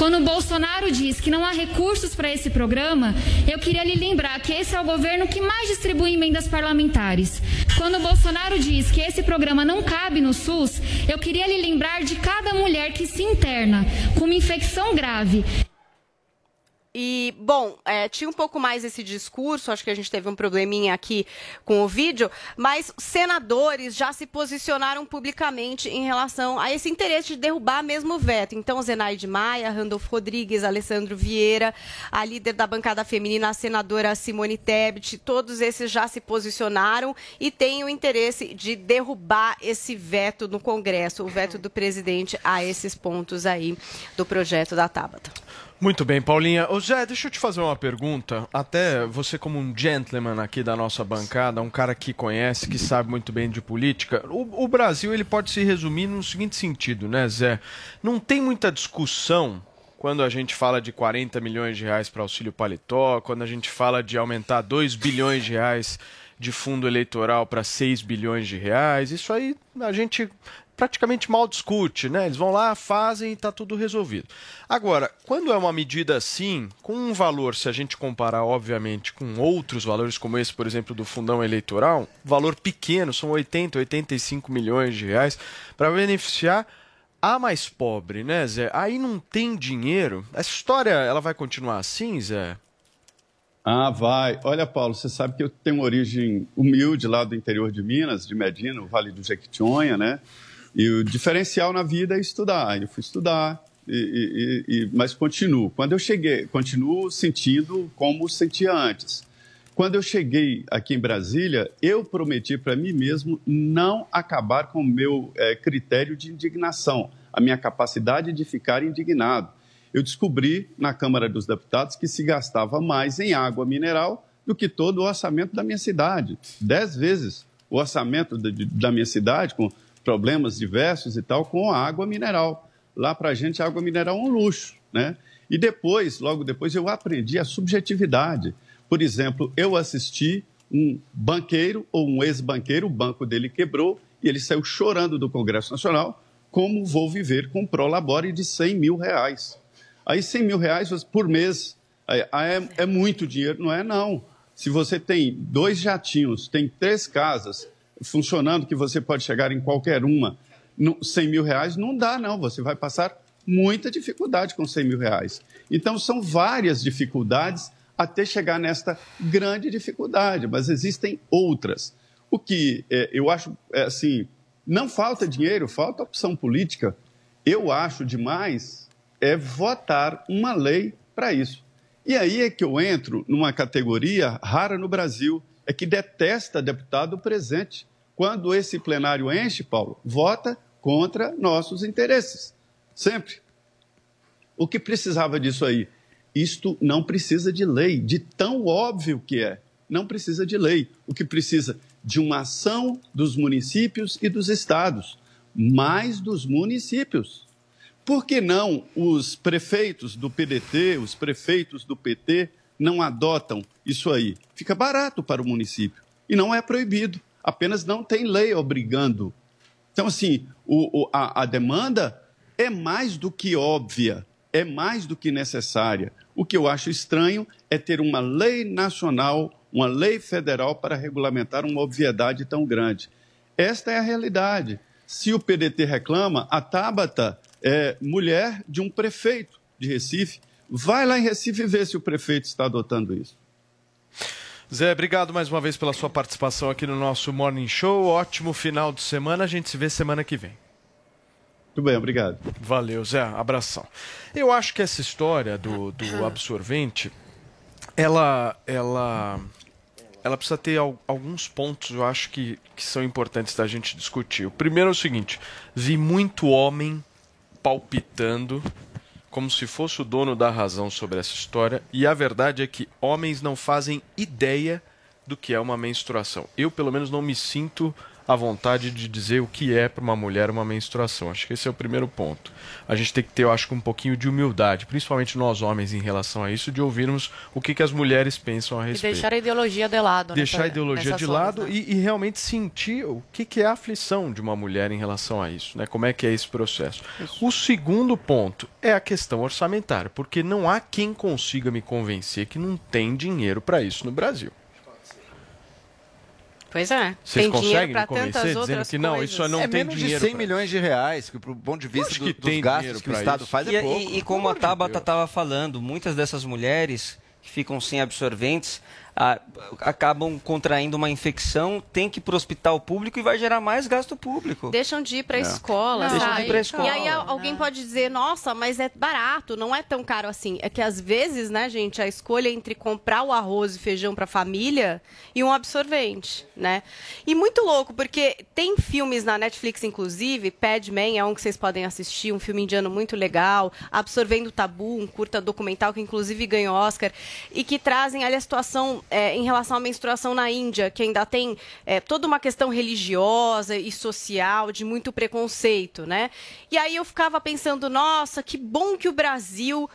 Quando o Bolsonaro diz que não há recursos para esse programa, eu queria lhe lembrar que esse é o governo que mais distribui emendas parlamentares. Quando o Bolsonaro diz que esse programa não cabe no SUS, eu queria lhe lembrar de cada mulher que se interna com uma infecção grave e, bom, é, tinha um pouco mais esse discurso, acho que a gente teve um probleminha aqui com o vídeo, mas senadores já se posicionaram publicamente em relação a esse interesse de derrubar mesmo o veto. Então, Zenaide Maia, Randolfo Rodrigues, Alessandro Vieira, a líder da bancada feminina, a senadora Simone Tebet, todos esses já se posicionaram e têm o interesse de derrubar esse veto no Congresso, o veto do presidente a esses pontos aí do projeto da Tabata. Muito bem, Paulinha. Ô Zé, deixa eu te fazer uma pergunta. Até você, como um gentleman aqui da nossa bancada, um cara que conhece, que sabe muito bem de política, o, o Brasil ele pode se resumir no seguinte sentido, né, Zé? Não tem muita discussão quando a gente fala de 40 milhões de reais para auxílio paletó, quando a gente fala de aumentar 2 bilhões de reais de fundo eleitoral para 6 bilhões de reais. Isso aí a gente praticamente mal discute, né? Eles vão lá, fazem e está tudo resolvido. Agora, quando é uma medida assim, com um valor, se a gente comparar, obviamente, com outros valores, como esse, por exemplo, do fundão eleitoral, valor pequeno, são 80, 85 milhões de reais, para beneficiar a mais pobre, né, Zé? Aí não tem dinheiro. Essa história, ela vai continuar assim, Zé? Ah, vai. Olha, Paulo, você sabe que eu tenho uma origem humilde lá do interior de Minas, de Medina, o Vale do Jequitinhonha, né? E o diferencial na vida é estudar. Eu fui estudar, e, e, e, mas continuo. Quando eu cheguei, continuo sentindo como sentia antes. Quando eu cheguei aqui em Brasília, eu prometi para mim mesmo não acabar com o meu é, critério de indignação, a minha capacidade de ficar indignado. Eu descobri na Câmara dos Deputados que se gastava mais em água mineral do que todo o orçamento da minha cidade. Dez vezes o orçamento de, da minha cidade, com problemas diversos e tal, com a água mineral. Lá para a gente, a água mineral é um luxo, né? E depois, logo depois, eu aprendi a subjetividade. Por exemplo, eu assisti um banqueiro ou um ex-banqueiro, o banco dele quebrou e ele saiu chorando do Congresso Nacional, como vou viver com um prolabore de 100 mil reais. Aí 100 mil reais por mês é, é muito dinheiro, não é não. Se você tem dois jatinhos, tem três casas, funcionando que você pode chegar em qualquer uma, 100 mil reais, não dá, não. Você vai passar muita dificuldade com 100 mil reais. Então, são várias dificuldades até chegar nesta grande dificuldade, mas existem outras. O que é, eu acho, é, assim, não falta dinheiro, falta opção política. Eu acho demais é votar uma lei para isso. E aí é que eu entro numa categoria rara no Brasil, é que detesta deputado presente quando esse plenário enche, Paulo, vota contra nossos interesses. Sempre. O que precisava disso aí? Isto não precisa de lei, de tão óbvio que é. Não precisa de lei. O que precisa de uma ação dos municípios e dos estados, mais dos municípios. Por que não os prefeitos do PDT, os prefeitos do PT não adotam isso aí? Fica barato para o município e não é proibido apenas não tem lei obrigando. Então, assim, o, o, a, a demanda é mais do que óbvia, é mais do que necessária. O que eu acho estranho é ter uma lei nacional, uma lei federal para regulamentar uma obviedade tão grande. Esta é a realidade. Se o PDT reclama, a Tabata é mulher de um prefeito de Recife. Vai lá em Recife vê se o prefeito está adotando isso. Zé, obrigado mais uma vez pela sua participação aqui no nosso Morning Show. Ótimo final de semana. A gente se vê semana que vem. Tudo bem, obrigado. Valeu, Zé. Abração. Eu acho que essa história do, do absorvente, ela, ela, ela precisa ter alguns pontos, eu acho que, que são importantes da gente discutir. O primeiro é o seguinte: vi muito homem palpitando como se fosse o dono da razão sobre essa história, e a verdade é que homens não fazem ideia do que é uma menstruação. Eu, pelo menos, não me sinto a vontade de dizer o que é para uma mulher uma menstruação. Acho que esse é o primeiro ponto. A gente tem que ter, eu acho, um pouquinho de humildade, principalmente nós homens, em relação a isso, de ouvirmos o que, que as mulheres pensam a respeito. E deixar a ideologia de lado. Deixar nessa, a ideologia de lado né? e, e, realmente sentir o que, que é a aflição de uma mulher em relação a isso, né? Como é que é esse processo. Isso. O segundo ponto é a questão orçamentária, porque não há quem consiga me convencer que não tem dinheiro para isso no Brasil. Pois é. Vocês tem conseguem me convencer dizendo que não, isso não é tem menos dinheiro. de 100 milhões de reais, que pro ponto de vista do, dos gastos que o Estado isso. faz é e, pouco. E, e como a Tabata estava falando, muitas dessas mulheres que ficam sem absorventes, a, acabam contraindo uma infecção, tem que ir para o hospital público e vai gerar mais gasto público. Deixam de ir para a é. escola, não, Deixam de ir para escola. E aí alguém não. pode dizer, nossa, mas é barato, não é tão caro assim. É que às vezes, né, gente, a escolha entre comprar o arroz e feijão para a família e um absorvente, né? E muito louco, porque tem filmes na Netflix, inclusive, Padman é um que vocês podem assistir, um filme indiano muito legal, Absorvendo o Tabu, um curta documental que inclusive ganhou Oscar, e que trazem ali a situação é, em relação à menstruação na Índia, que ainda tem é, toda uma questão religiosa e social de muito preconceito, né? E aí eu ficava pensando, nossa, que bom que o Brasil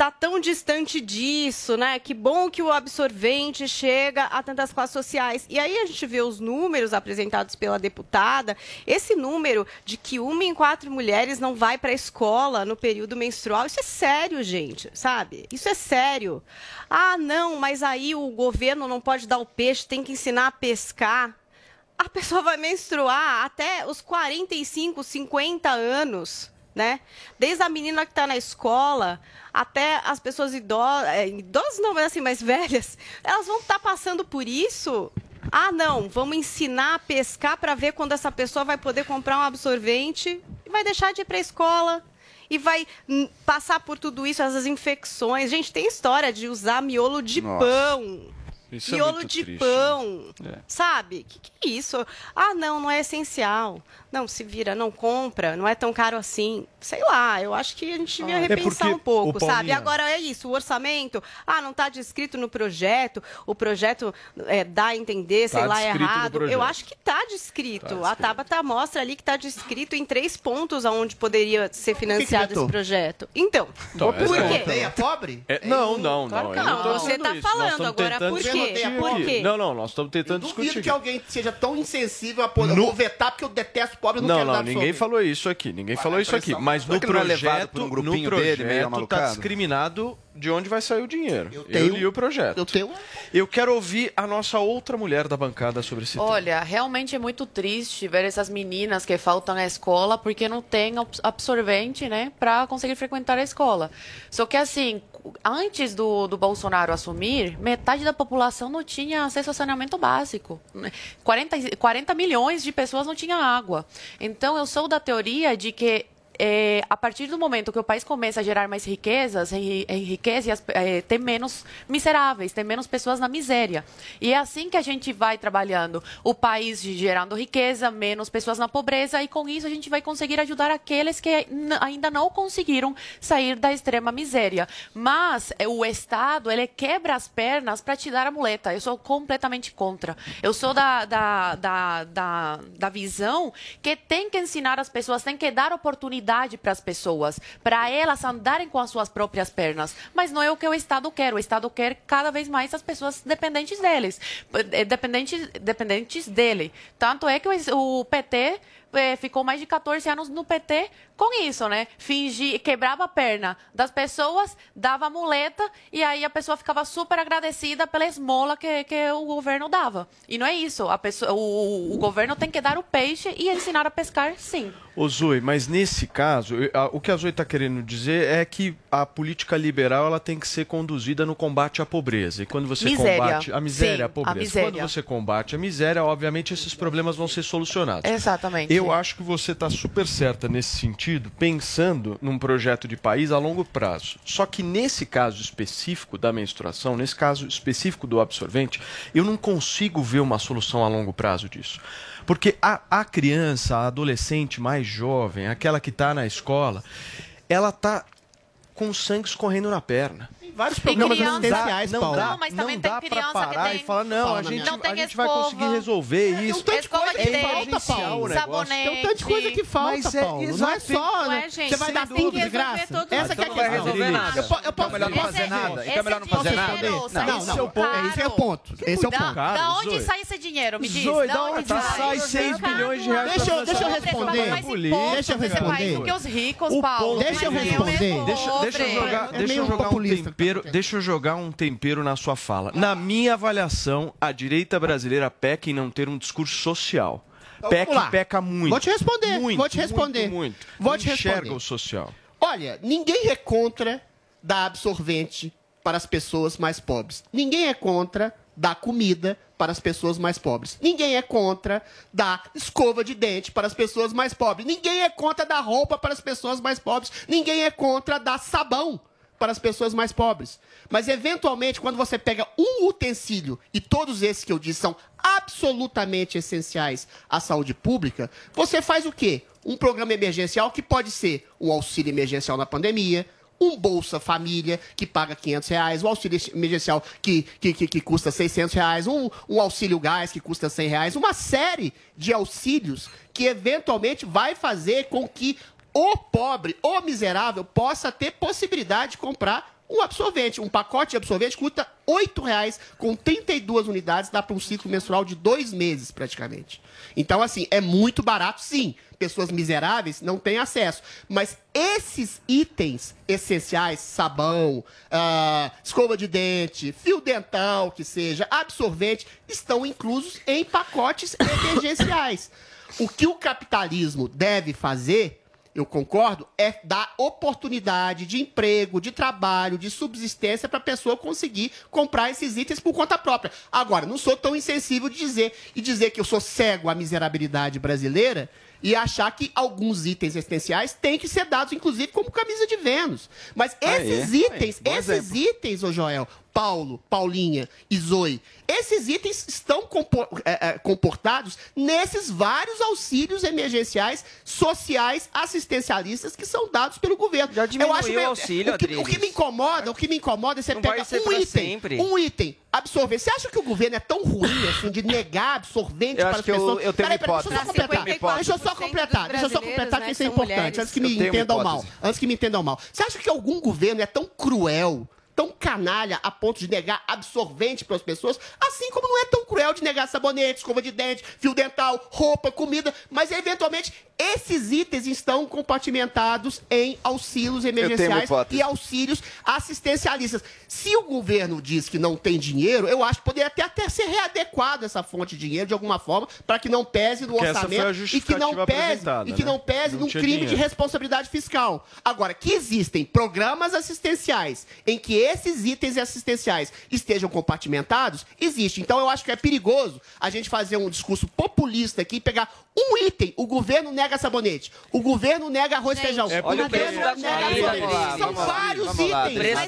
está tão distante disso, né? Que bom que o absorvente chega a tantas classes sociais. E aí a gente vê os números apresentados pela deputada, esse número de que uma em quatro mulheres não vai para a escola no período menstrual, isso é sério, gente, sabe? Isso é sério. Ah, não, mas aí o governo não pode dar o peixe, tem que ensinar a pescar. A pessoa vai menstruar até os 45, 50 anos né? Desde a menina que está na escola até as pessoas idosas, é, idosas não, mas assim, mais velhas, elas vão estar tá passando por isso. Ah, não, vamos ensinar a pescar para ver quando essa pessoa vai poder comprar um absorvente e vai deixar de ir para a escola e vai passar por tudo isso, essas infecções. Gente, tem história de usar miolo de Nossa. pão isso é miolo é de triste, pão, né? sabe? Que que é isso? Ah, não, não é essencial. Não, se vira, não compra, não é tão caro assim. Sei lá, eu acho que a gente devia ah, repensar é um pouco, sabe? Agora é isso, o orçamento, ah, não está descrito no projeto, o projeto é, dá a entender, tá sei lá, errado. Eu acho que está descrito. Tá descrito. A Tabata mostra ali que está descrito em três pontos aonde poderia ser financiado que que esse projeto. Então, então por quê? É pobre? É, não, não, não. Claro não, você está falando agora por quê? Por quê? Não, não, nós estamos tentando eu discutir. que alguém seja tão insensível a poder. No... vetar porque eu detesto pobre, não, não quero Não, não, ninguém falou isso aqui. Ninguém falou isso aqui. Mas no projeto, um no projeto tá discriminado de onde vai sair o dinheiro. Eu, tenho, eu li o projeto. Eu tenho. Eu quero ouvir a nossa outra mulher da bancada sobre esse Olha, tema. realmente é muito triste ver essas meninas que faltam à escola porque não tem absorvente, né, para conseguir frequentar a escola. Só que assim, antes do, do Bolsonaro assumir, metade da população não tinha acesso a saneamento básico. 40, 40 milhões de pessoas não tinham água. Então, eu sou da teoria de que é, a partir do momento que o país começa a gerar mais riquezas, riqueza, é, tem menos miseráveis, tem menos pessoas na miséria. E é assim que a gente vai trabalhando. O país gerando riqueza, menos pessoas na pobreza, e com isso a gente vai conseguir ajudar aqueles que ainda não conseguiram sair da extrema miséria. Mas é, o Estado, ele quebra as pernas para te dar a muleta. Eu sou completamente contra. Eu sou da, da, da, da, da visão que tem que ensinar as pessoas, tem que dar oportunidade para as pessoas, para elas andarem com as suas próprias pernas. Mas não é o que o Estado quer. O Estado quer cada vez mais as pessoas dependentes deles, eh, dependentes, dependentes dele. Tanto é que o PT é, ficou mais de 14 anos no PT com isso, né? Fingir, quebrava a perna das pessoas, dava muleta e aí a pessoa ficava super agradecida pela esmola que, que o governo dava. E não é isso. A pessoa, o, o governo tem que dar o peixe e ensinar a pescar, sim. Ô Zoe, mas nesse caso, o que a Zoe está querendo dizer é que a política liberal ela tem que ser conduzida no combate à pobreza. E quando você miséria. combate a miséria, sim, a pobreza, a miséria. quando você combate a miséria, obviamente esses problemas vão ser solucionados. Exatamente. Eu acho que você está super certa nesse sentido, pensando num projeto de país a longo prazo. Só que nesse caso específico da menstruação, nesse caso específico do absorvente, eu não consigo ver uma solução a longo prazo disso. Porque a, a criança, a adolescente mais jovem, aquela que está na escola, ela está com sangue escorrendo na perna vários programas criança, assistenciais, não Paulo. Dá, não, mas também não tem criança pra parar e falar, não, a gente, a gente vai conseguir resolver isso. Tem um tanto de coisa que falta, Paulo. Sabonete. Tem um tanto de coisa que falta, Paulo. Não é só, né? Você vai dar tudo de graça? Essa que é a questão. Não vai resolver nada. Eu posso melhor não fazer nada. Então é melhor não fazer nada. Não, não. Esse é o ponto. Esse é o ponto. Da onde sai esse dinheiro? Me diz. Zoe, da onde sai 6 bilhões de reais Deixa eu responder. Deixa eu responder. Porque os ricos, Paulo. Deixa eu responder. Deixa eu jogar, deixa eu jogar um tempero, deixa eu jogar um tempero na sua fala. Na minha avaliação, a direita brasileira peca em não ter um discurso social. Então, peca e peca muito. Vou te responder. Muito, vou te responder. Muito, muito. Vou te enxerga responder. o social. Olha, ninguém é contra dar absorvente para as pessoas mais pobres. Ninguém é contra dar comida para as pessoas mais pobres. Ninguém é contra dar escova de dente para as pessoas mais pobres. Ninguém é contra dar roupa para as pessoas mais pobres. Ninguém é contra dar sabão para as pessoas mais pobres. Mas, eventualmente, quando você pega um utensílio, e todos esses que eu disse são absolutamente essenciais à saúde pública, você faz o quê? Um programa emergencial que pode ser um auxílio emergencial na pandemia, um Bolsa Família que paga 500 reais, um auxílio emergencial que, que, que, que custa 600 reais, um, um auxílio gás que custa 100 reais, uma série de auxílios que eventualmente vai fazer com que o pobre, o miserável, possa ter possibilidade de comprar um absorvente. Um pacote de absorvente custa R$ reais com 32 unidades, dá para um ciclo menstrual de dois meses, praticamente. Então, assim, é muito barato, sim. Pessoas miseráveis não têm acesso. Mas esses itens essenciais, sabão, uh, escova de dente, fio dental, que seja, absorvente, estão inclusos em pacotes (coughs) emergenciais. O que o capitalismo deve fazer eu concordo, é dar oportunidade de emprego, de trabalho, de subsistência para a pessoa conseguir comprar esses itens por conta própria. Agora, não sou tão insensível de dizer e dizer que eu sou cego à miserabilidade brasileira e achar que alguns itens essenciais têm que ser dados, inclusive, como camisa de Vênus. Mas esses itens, esses exemplo. itens, ô Joel, Paulo, Paulinha e Zoe, esses itens estão comportados nesses vários auxílios emergenciais sociais assistencialistas que são dados pelo governo. Já diminuiu Eu acho o auxílio, o que, o que me incomoda, o que me incomoda é você pegar um item, sempre. um item, absorvente. Você acha que o governo é tão ruim assim de negar absorvente eu para as pessoas? Eu, eu tenho peraí, peraí, deixa eu só completar. Deixa eu só completar, deixa eu só completar que isso é importante, antes que me entendam mal. Antes que me entendam mal. Você acha que algum governo é tão cruel tão canalha a ponto de negar absorvente para as pessoas, assim como não é tão cruel de negar sabonete, escova de dente, fio dental, roupa, comida, mas eventualmente esses itens estão compartimentados em auxílios emergenciais e auxílios assistencialistas. Se o governo diz que não tem dinheiro, eu acho que poderia até, até ser readequado essa fonte de dinheiro de alguma forma para que não pese no Porque orçamento e que não pese e que né? não pese não num crime dinheiro. de responsabilidade fiscal. Agora, que existem programas assistenciais em que esses itens assistenciais estejam compartimentados, existe. Então eu acho que é perigoso a gente fazer um discurso populista aqui e pegar um item, o governo nega sabonete, o governo nega arroz e feijão, é o governo nega sabonete. São vários itens.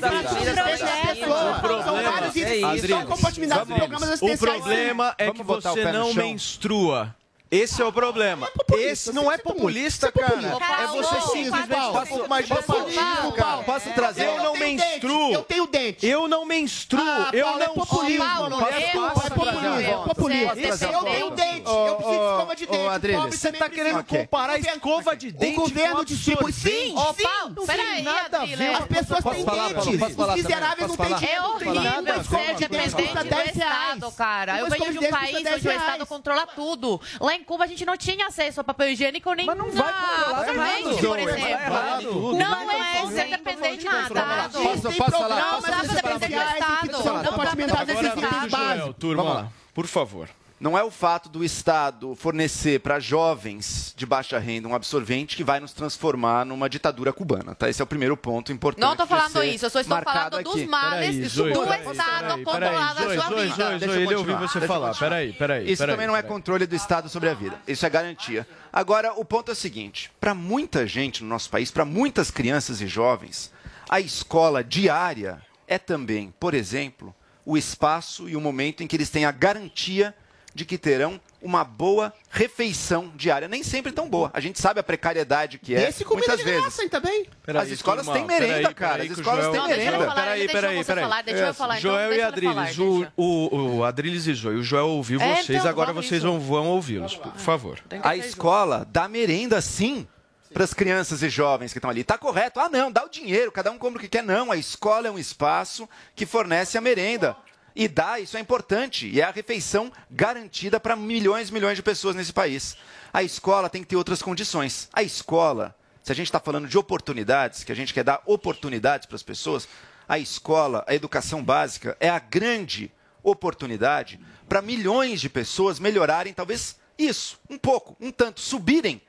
São vários itens que estão compartimentados em programas assistenciais. O problema é que você não menstrua. Esse é o problema. Não é Esse não é populista, cara. É você simplesmente um pouco mais de populismo, cara. Posso trazer? Eu não menstruo. Eu tenho dente. Eu não menstruo. Eu não é populismo. É populismo. É populismo. Eu tenho dente. Eu preciso de escova de dente. Você tá querendo comparar escova de dente O governo distribui. Sim, sim. Peraí, nada a ver. As pessoas têm dentes. Os miseráveis não têm dinheiro. É horrível ser dependente do Estado, cara. Eu venho de um país onde o Estado controla tudo. Lá em Cuba a gente não tinha acesso a papel higiênico nem Mas não vai controlar absorvente, por exemplo. Não é ser dependente do Estado. Posso, posso falar? Não dá pra depender do Estado. Não dá pra depender do Estado. Turma, por favor. Não é o fato do Estado fornecer para jovens de baixa renda um absorvente que vai nos transformar numa ditadura cubana, tá? Esse é o primeiro ponto importante. Não estou falando isso, eu só estou falando aqui. dos males do Zoe, Estado controlado na sua Zoe, vida. Zoe, Zoe, ele ouviu você falar. Peraí, peraí. Isso também não é controle do Estado sobre a vida. Isso é garantia. Agora, o ponto é o seguinte: para muita gente no nosso país, para muitas crianças e jovens, a escola diária é também, por exemplo, o espaço e o momento em que eles têm a garantia de que terão uma boa refeição diária, nem sempre tão boa. A gente sabe a precariedade que é. Esse comida muitas de vezes. graça, também. As escolas têm merenda, cara. As escolas têm merenda. Peraí, peraí, peraí. Joel e Adriles, o, o, o Adriles e Joel, o Joel ouviu É, vocês, então, agora vocês isso. vão, vão ouvi-los, por favor. A escola dá merenda sim para as crianças e jovens que estão ali. Tá correto? Ah, não, dá o dinheiro, cada um compra o que quer. Não, a escola é um espaço que fornece a merenda. E dá, isso é importante. E é a refeição garantida para milhões e milhões de pessoas nesse país. A escola tem que ter outras condições. A escola, se a gente está falando de oportunidades, que a gente quer dar oportunidades para as pessoas, a escola, a educação básica, é a grande oportunidade para milhões de pessoas melhorarem, talvez isso, um pouco, um tanto, subirem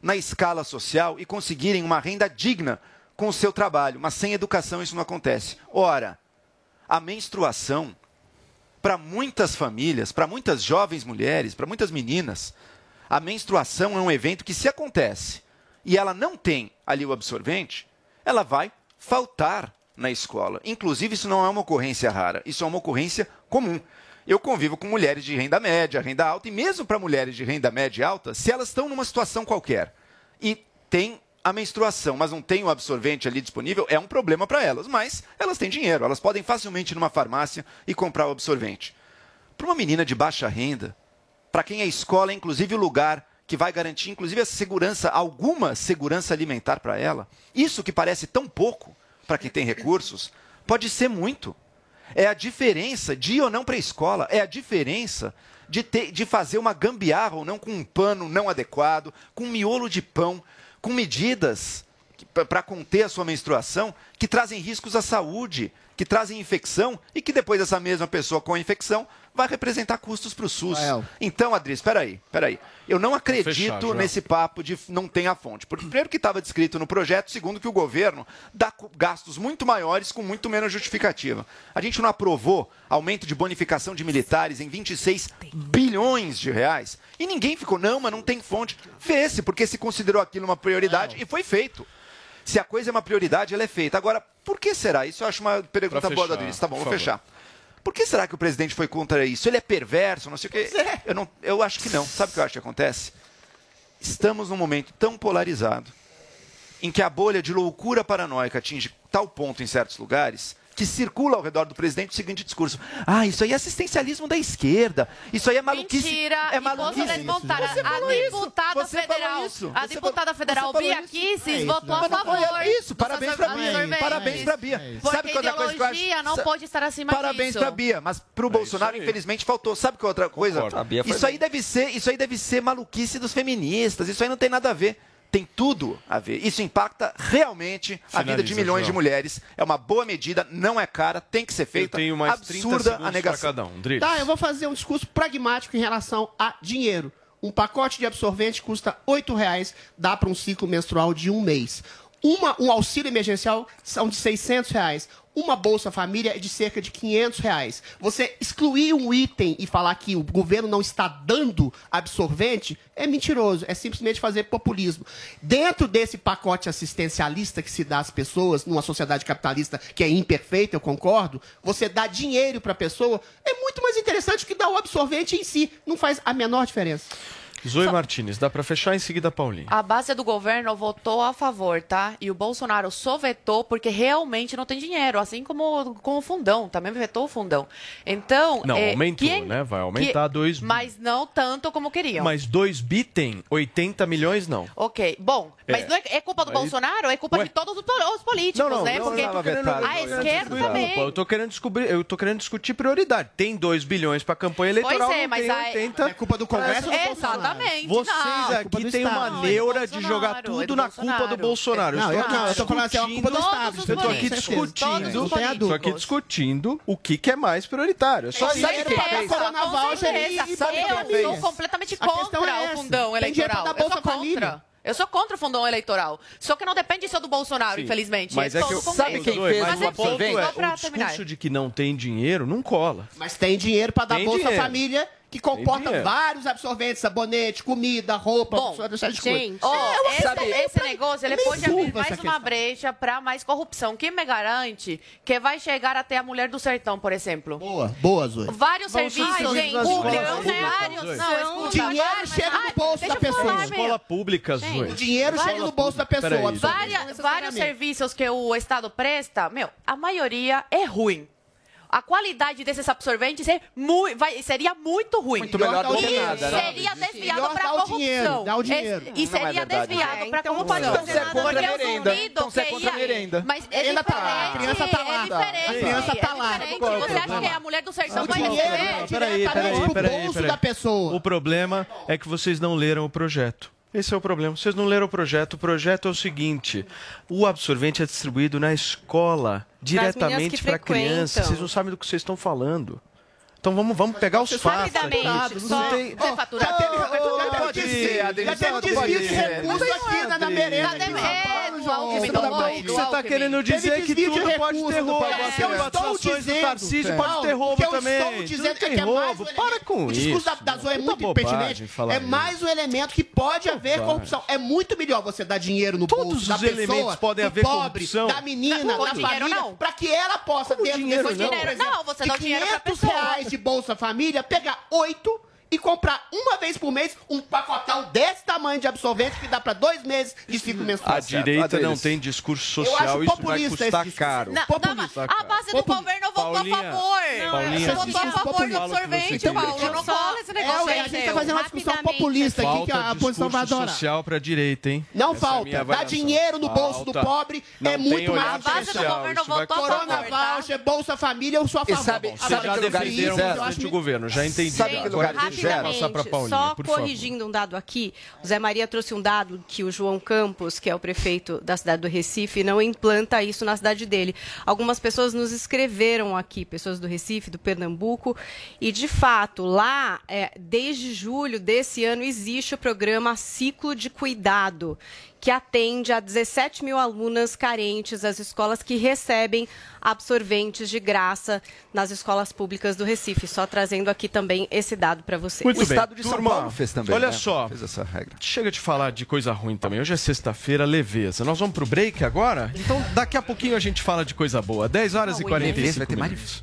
na escala social e conseguirem uma renda digna com o seu trabalho. Mas sem educação isso não acontece. Ora, a menstruação, para muitas famílias, para muitas jovens mulheres, para muitas meninas, a menstruação é um evento que, se acontece e ela não tem ali o absorvente, ela vai faltar na escola. Inclusive, isso não é uma ocorrência rara, isso é uma ocorrência comum. Eu convivo com mulheres de renda média, renda alta, e mesmo para mulheres de renda média e alta, se elas estão numa situação qualquer e tem a menstruação, mas não tem o absorvente ali disponível, é um problema para elas. Mas elas têm dinheiro, elas podem facilmente ir numa farmácia e comprar o absorvente. Para uma menina de baixa renda, para quem a escola é inclusive o lugar que vai garantir inclusive a segurança, alguma segurança alimentar para ela, isso que parece tão pouco para quem tem recursos, pode ser muito. É a diferença de ir ou não para a escola, é a diferença de, ter, de fazer uma gambiarra ou não com um pano não adequado, com um miolo de pão, com medidas para conter a sua menstruação que trazem riscos à saúde, que trazem infecção e que depois essa mesma pessoa com a infecção vai representar custos para o SUS. Joel. Então, Adri, espera aí, espera aí. Eu não acredito fechar, nesse papo de não tem a fonte. Porque, primeiro que estava descrito no projeto, segundo que o governo dá gastos muito maiores com muito menos justificativa. A gente não aprovou aumento de bonificação de militares em 26 bilhões de reais. E ninguém ficou, não, mas não tem fonte. Fez-se, porque se considerou aquilo uma prioridade e foi feito. Se a coisa é uma prioridade, ela é feita. Agora, por que será? Isso eu acho uma pergunta boa da Adriles. Tá bom, vou favor. fechar. Por que será que o presidente foi contra isso? Ele é perverso, não sei o quê. Eu, não, eu acho que não. Sabe o que eu acho que acontece? Estamos num momento tão polarizado em que a bolha de loucura paranoica atinge tal ponto em certos lugares que circula ao redor do presidente o seguinte discurso: Ah, isso aí é assistencialismo da esquerda. Isso aí é maluquice. Mentira! É maluquice. você desmontar Você a deputada Você falou federal. isso. A deputada falou- federal Bia. Kisses É votou a favor. Isso, do parabéns pra absorvente. Bia. Parabéns pra Bia. Porque Sabe que outra coisa que eu acho? não pode estar acima Parabéns disso. pra Bia, mas pro Bolsonaro, infelizmente, faltou. Sabe que outra coisa? A Isso aí bem. deve ser, isso aí deve ser maluquice dos feministas. Isso aí não tem nada a ver. Tem tudo a ver. Isso impacta realmente a vida de Finaliza, milhões de João. mulheres. É uma boa medida, não é cara, tem que ser feita. tenho mais 30 Absurda a negação. cada um. Tá, eu vou fazer um discurso pragmático em relação a dinheiro. Um pacote de absorvente custa 8 reais, dá para um ciclo menstrual de um mês. Uma, um auxílio emergencial são de 600 reais. Uma Bolsa Família é de cerca de 500 reais. Você excluir um item e falar que o governo não está dando absorvente é mentiroso. É simplesmente fazer populismo. Dentro desse pacote assistencialista que se dá às pessoas, numa sociedade capitalista que é imperfeita, eu concordo, você dá dinheiro para a pessoa, é muito mais interessante que dar o absorvente em si. Não faz a menor diferença. Zoe Martinez, dá pra fechar em seguida, Paulinho. A base do governo votou a favor, tá? E o Bolsonaro só vetou porque realmente não tem dinheiro, assim como com o fundão, também vetou o fundão. Então, Não, é, aumentou, quem- né? Vai aumentar que- dois- Mas não tanto como queriam. Mas 2 bi tem, 80 milhões não. Ok, bom, mas É. não é, é culpa do Aí- Bolsonaro, é culpa Ué? de todos os, pol- os políticos, Não, não, né? não, Porque não, não, não, não, a esquerda também. Eu tô querendo descobrir, eu tô querendo discutir prioridade. Tem 2 bilhões pra campanha eleitoral, Pois é, mas tem aí- 80. É culpa do Congresso ou do Bolsonaro? Exatamente, Vocês não. aqui têm uma neura é do de jogar tudo é do na culpa do Bolsonaro. Não, eu estou não, aqui eu tô falando assim, é uma culpa do discutindo- establishment. Eu tô aqui discutindo. Estou aqui discutindo o que, que é mais prioritário. É só isso. pra Essa, Corona Voucher e- sabe que Eu fez? sou completamente contra é o fundão Tem dinheiro pra eleitoral. dar Bolsa. Família. Eu sou contra o fundão eleitoral. Só que não depende só do Bolsonaro, Sim, infelizmente. Mas é todo que eu, sabe quem fez Mas o é absorvente? só pra o terminar. discurso de que não tem dinheiro não cola. Mas tem dinheiro para dar Tem Bolsa dinheiro. Família que comporta vários absorventes, sabonete, comida, roupa, Bom, gente, oh, esse, sabe, esse negócio ele pode abrir mais uma brecha para mais corrupção. Quem me garante que vai chegar até a mulher do sertão, por exemplo? Boa, boa, Zoe. Vários serviços gente, públicos, vários. Não, dinheiro chega no bolso da pessoa. Escola pública, Zoe. O dinheiro chega no bolso da pessoa. Vários serviços que o Estado presta, meu, a maioria é ruim a qualidade desses absorventes é muito, vai, seria muito ruim. Muito melhor do que nada. Né? Seria desviado para corrupção. Dinheiro, dá o dinheiro. E, e seria é desviado para então corrupção. Então você é contra a merenda. Então você é contra a merenda. Mas é diferente. Tá lá. A criança tá lá. É diferente. A criança tá lá. É você acha que é a mulher do sertão vai receber? Peraí, peraí, peraí. da pessoa. O problema é que vocês não leram o projeto. Esse é o problema. Vocês não leram o projeto. O projeto é o seguinte: o absorvente é distribuído na escola, diretamente para crianças. Vocês não sabem do que vocês estão falando. Então vamos, vamos pegar os fatos. Rapidamente, só tem... oh, já teve, já teve desvio. de recursos aqui na, na Você está querendo dizer que tudo pode ter roubo. As privatizações do Tarcísio pode ter roubo também. Eu estou dizendo que é mais... Para com isso. O discurso da Zoe é muito impertinente. É mais um elemento que pode haver corrupção. É muito melhor você dar dinheiro no bolso da pessoa, Todos os elementos podem haver corrupção. da menina, da família, para que ela possa, dentro desse dinheiro, não, você dá dinheiro para pessoa de Bolsa Família, pegar oito e comprar uma vez por mês um pacotão desse tamanho de absorvente que dá para dois meses de ciclo menstrual. A direita não tem discurso social, isso vai custar caro. Não, não, a base do governo votou a favor. Paulinha, votou a favor do absorvente, Paulo. Não fala esse negócio. É, a gente está fazendo uma discussão populista aqui que a posição vai adorar. social para a direita, hein? Não Essa falta. É Dar dinheiro no bolso do pobre é muito mais. A base do governo votou a favor. Corona Voucher, Bolsa Família, eu sou a favor. Sabe, sabe já defenderam bastante o governo, já entendi. Sabe que lugar Paulinha, só corrigindo favor. um dado aqui, o Zé Maria trouxe um dado que o João Campos, que é o prefeito da cidade do Recife, não implanta isso na cidade dele. Algumas pessoas nos escreveram aqui, pessoas do Recife, do Pernambuco, e de fato, lá, é, desde julho desse ano, existe o programa Ciclo de Cuidado, que atende a 17 mil alunas carentes das escolas que recebem absorventes de graça nas escolas públicas do Recife. Só trazendo aqui também esse dado para vocês. Muito o bem. Estado de Turma, São Paulo fez também. Olha né? só, fez essa regra. chega de falar de coisa ruim também. Hoje é sexta-feira, leveza. Nós vamos pro break agora? Então daqui a pouquinho a gente fala de coisa boa. 10 horas Não, e 45 minutos.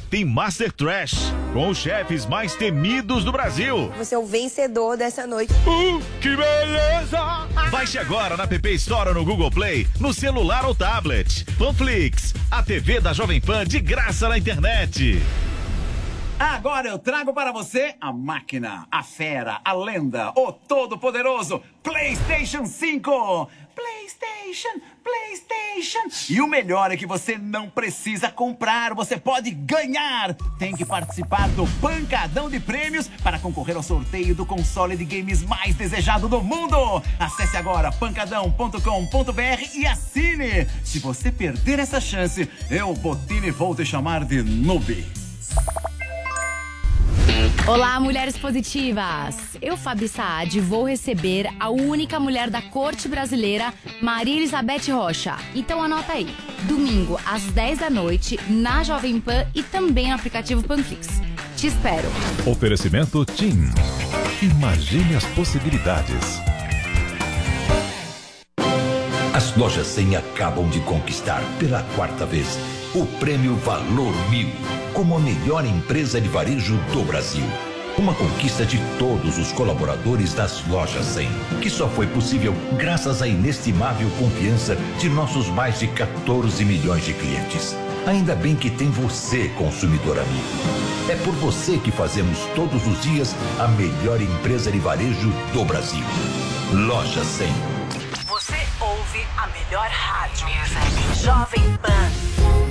tem Master Trash, com os chefes mais temidos do Brasil. Você é o vencedor dessa noite. Uh, que beleza! Baixe agora na PP Store no Google Play, no celular ou tablet. Panflix, a TV da Jovem Pan de graça na internet. Agora eu trago para você a máquina, a fera, a lenda, o todo-poderoso PlayStation 5. PlayStation, PlayStation. E o melhor é que você não precisa comprar, você pode ganhar. Tem que participar do Pancadão de Prêmios para concorrer ao sorteio do console de games mais desejado do mundo. Acesse agora pancadão.com.br e assine. Se você perder essa chance, eu, Botini, vou te chamar de noob. Olá, mulheres positivas! Eu, Fabi Saad, vou receber a única mulher da corte brasileira, Maria Elizabeth Rocha. Então anota aí. Domingo, às 10 da noite, na Jovem Pan e também no aplicativo Panflix. Te espero. Oferecimento TIM. Imagine as possibilidades. As lojas 100 acabam de conquistar pela quarta vez o prêmio Valor Mil como a melhor empresa de varejo do Brasil. Uma conquista de todos os colaboradores das lojas 100, que só foi possível graças à inestimável confiança de nossos mais de 14 milhões de clientes. Ainda bem que tem você, consumidor amigo. É por você que fazemos todos os dias a melhor empresa de varejo do Brasil. Loja 100. Você ouve a melhor rádio. Jovem Pan.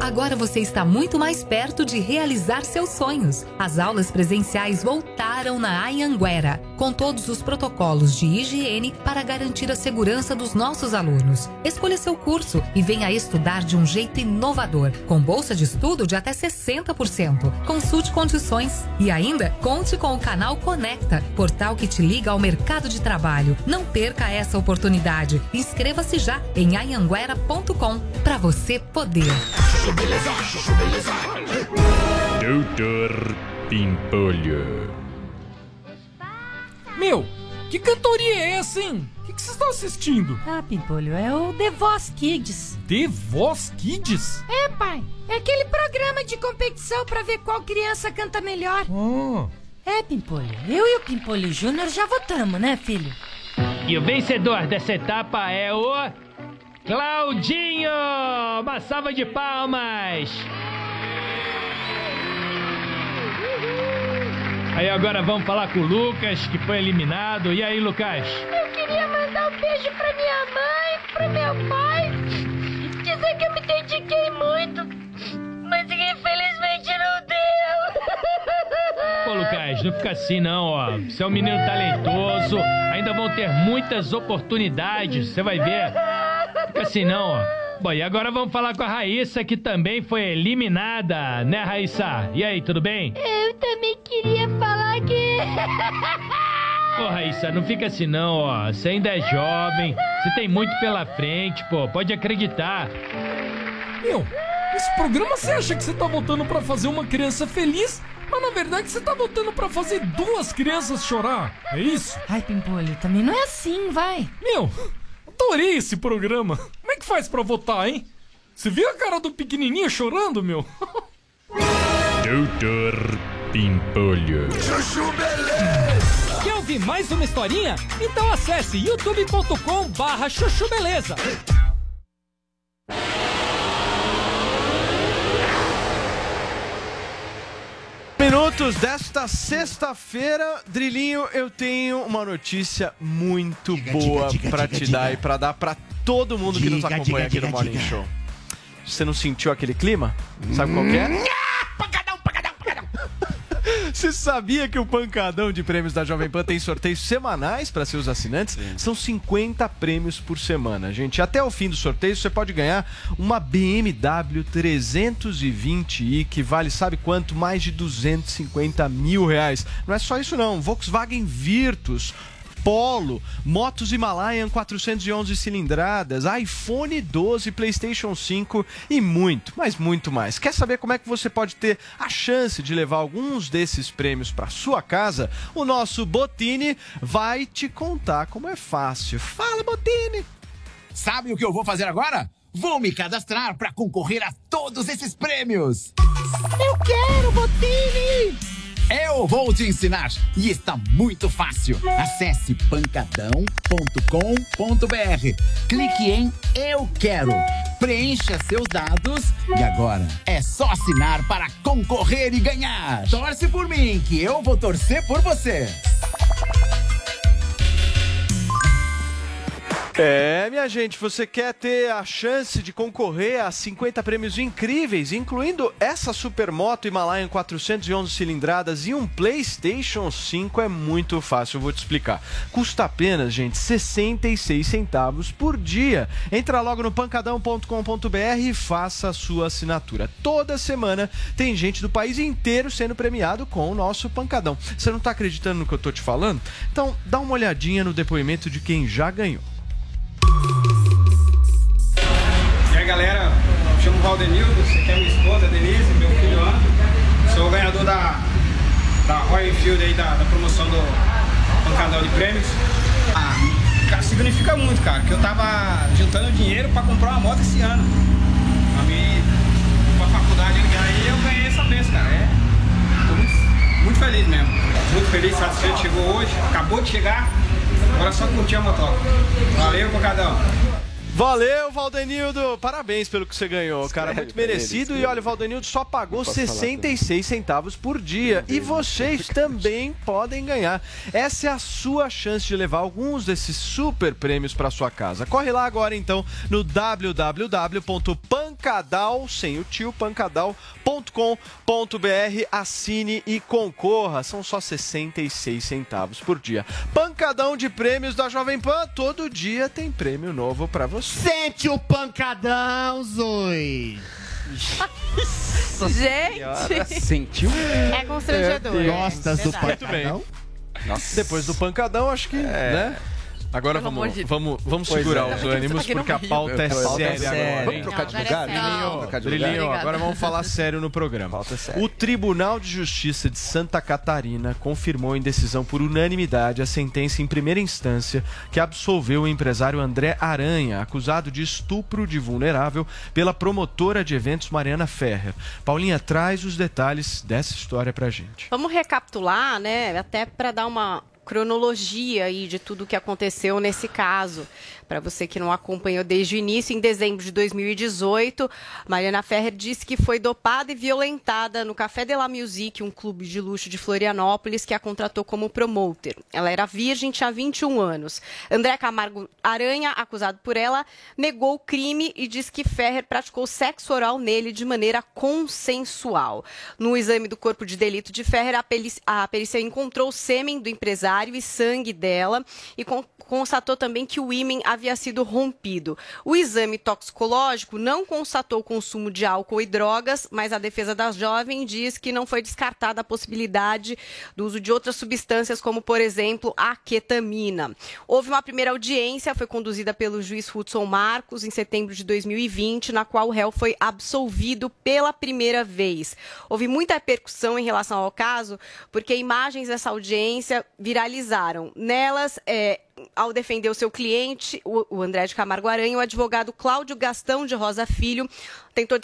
Agora você está muito mais perto de realizar seus sonhos. As aulas presenciais voltaram na Anhanguera, com todos os protocolos de higiene para garantir a segurança dos nossos alunos. Escolha seu curso e venha estudar de um jeito inovador, com bolsa de estudo de até 60%. Consulte condições e ainda conte com o canal Conecta, portal que te liga ao mercado de trabalho. Não perca essa oportunidade. Inscreva-se já em anhanguera.com para você poder. Doutor Pimpolho. Meu, que cantoria é essa, hein? O que vocês estão assistindo? Ah, Pimpolho, é o The Voice Kids. The Voice Kids? É, pai. É aquele programa de competição para ver qual criança canta melhor. Oh. É, Pimpolho. Eu e o Pimpolho Júnior já votamos, né, filho? E o vencedor dessa etapa é o Claudinho! Uma salva de palmas! Aí agora vamos falar com o Lucas, que foi eliminado. E aí, Lucas? Eu queria mandar um beijo pra minha mãe, pro meu pai. Dizer que eu me dediquei muito, mas infelizmente não deu. Pô, Lucas, não fica assim não, ó. Você é um menino talentoso, ainda vão ter muitas oportunidades, você vai ver. Fica assim não, ó. Bom, e agora vamos falar com a Raíssa, que também foi eliminada, né, Raíssa? E aí, tudo bem? Eu também queria falar que. Ô, Raíssa, não fica assim não, ó. Você ainda é jovem, você tem muito pela frente, pô. Pode acreditar. Meu, esse programa você acha que você tá voltando para fazer uma criança feliz? Mas na verdade você tá voltando para fazer duas crianças chorar. É isso? Ai, Pimpolho, também não é assim, vai. Meu, adorei esse programa. Como é que faz para votar, hein? Você viu a cara do pequenininho chorando, meu? (laughs) Doutor Pimpolho. Chuchu Beleza! Quer ouvir mais uma historinha? Então acesse youtube.com barra chuchu beleza. Minutos desta sexta-feira, Drilinho, eu tenho uma notícia muito diga, boa para te diga. dar e para dar para todo mundo que nos acompanha aqui no Morning Show. Você não sentiu aquele clima? Sabe qual é? Pancadão, pancadão, pancadão. Você sabia que o Pancadão de Prêmios da Jovem Pan tem sorteios semanais para seus assinantes? Sim. São 50 prêmios por semana, gente. Até o fim do sorteio você pode ganhar uma BMW 320i que vale, sabe quanto? Mais de 250 mil reais. Não é só isso não. Volkswagen Virtus Polo, motos Himalayan 411 cilindradas, iPhone 12, PlayStation 5 e muito, mas muito mais. Quer saber como é que você pode ter a chance de levar alguns desses prêmios para sua casa? O nosso Botini vai te contar como é fácil. Fala, Botini! Sabe o que eu vou fazer agora? Vou me cadastrar para concorrer a todos esses prêmios. Eu quero, Botini! Eu vou te ensinar e está muito fácil. Acesse pancadão.com.br. Clique em Eu Quero. Preencha seus dados e agora é só assinar para concorrer e ganhar. Torce por mim, que eu vou torcer por você. É, minha gente, você quer ter a chance de concorrer a 50 prêmios incríveis, incluindo essa supermoto Himalayan 411 cilindradas e um PlayStation 5? É muito fácil, eu vou te explicar. Custa apenas, gente, 66 centavos por dia. Entra logo no pancadão.com.br e faça a sua assinatura. Toda semana tem gente do país inteiro sendo premiado com o nosso Pancadão. Você não está acreditando no que eu tô te falando? Então, dá uma olhadinha no depoimento de quem já ganhou. E aí galera, me chamo Valdenildo, você quer minha esposa, Denise, meu filho Ana. Sou o ganhador da, da Royal Enfield aí, da, da promoção do pancadão de prêmios. Ah, cara, significa muito, cara, que eu tava juntando dinheiro para comprar uma moto esse ano. Pra mim, pra faculdade, e aí eu ganhei essa vez, cara. É, tô muito, muito feliz mesmo. Muito feliz, satisfeito, chegou hoje, acabou de chegar. Agora é só curtir a motoca. Valeu, Pancadão. Valeu, Valdenildo. Parabéns pelo que você ganhou, cara. Muito merecido. E olha, o Valdenildo só pagou 66 centavos por dia. E vocês também podem ganhar. Essa é a sua chance de levar alguns desses super prêmios para sua casa. Corre lá agora então no www.pancadal, sem o tio, pancadal.com.br. Assine e concorra. São só 66 centavos por dia. Pancadão de prêmios da Jovem Pan. Todo dia tem prêmio novo para você. Sente o pancadão, Zui! Gente! Sentiu? É constrangedor. É, Gostas do Muito bem. pancadão? Nossa. Depois do pancadão, acho que, né? Agora Pelo vamos, de- vamos, vamos Pois segurar é. os ânimos, no porque a pauta é Pauta séria séria. agora. Vamos trocar de lugar? é? Obrigada. agora vamos falar sério no programa. Pauta séria. O Tribunal de Justiça de Santa Catarina confirmou em decisão por unanimidade a sentença em primeira instância que absolveu o empresário André Aranha, acusado de estupro de vulnerável pela promotora de eventos Mariana Ferrer. Paulinha traz os detalhes dessa história pra gente. Vamos recapitular, né? Até para dar uma cronologia aí de tudo que aconteceu nesse caso. Para você que não acompanhou desde o início, em dezembro de 2018, Mariana Ferrer disse que foi dopada e violentada no Café de la Musique, um clube de luxo de Florianópolis, que a contratou como promoter. Ela era virgem, tinha 21 anos. André Camargo Aranha, acusado por ela, negou o crime e disse que Ferrer praticou sexo oral nele de maneira consensual. No exame do corpo de delito de Ferrer, a, perícia encontrou sêmen do empresário e sangue dela e con- constatou também que o ímen havia sido rompido. O exame toxicológico não constatou o consumo de álcool e drogas, mas a defesa da jovem diz que não foi descartada a possibilidade do uso de outras substâncias, como, por exemplo, a ketamina. Houve uma primeira audiência, foi conduzida pelo juiz Hudson Marcos em setembro de 2020, na qual o réu foi absolvido pela primeira vez. Houve muita repercussão em relação ao caso, porque imagens dessa audiência viralizaram. Nelas, é, ao defender o seu cliente, o, o André de Camargo Aranha, o advogado Cláudio Gastão de Rosa Filho tentou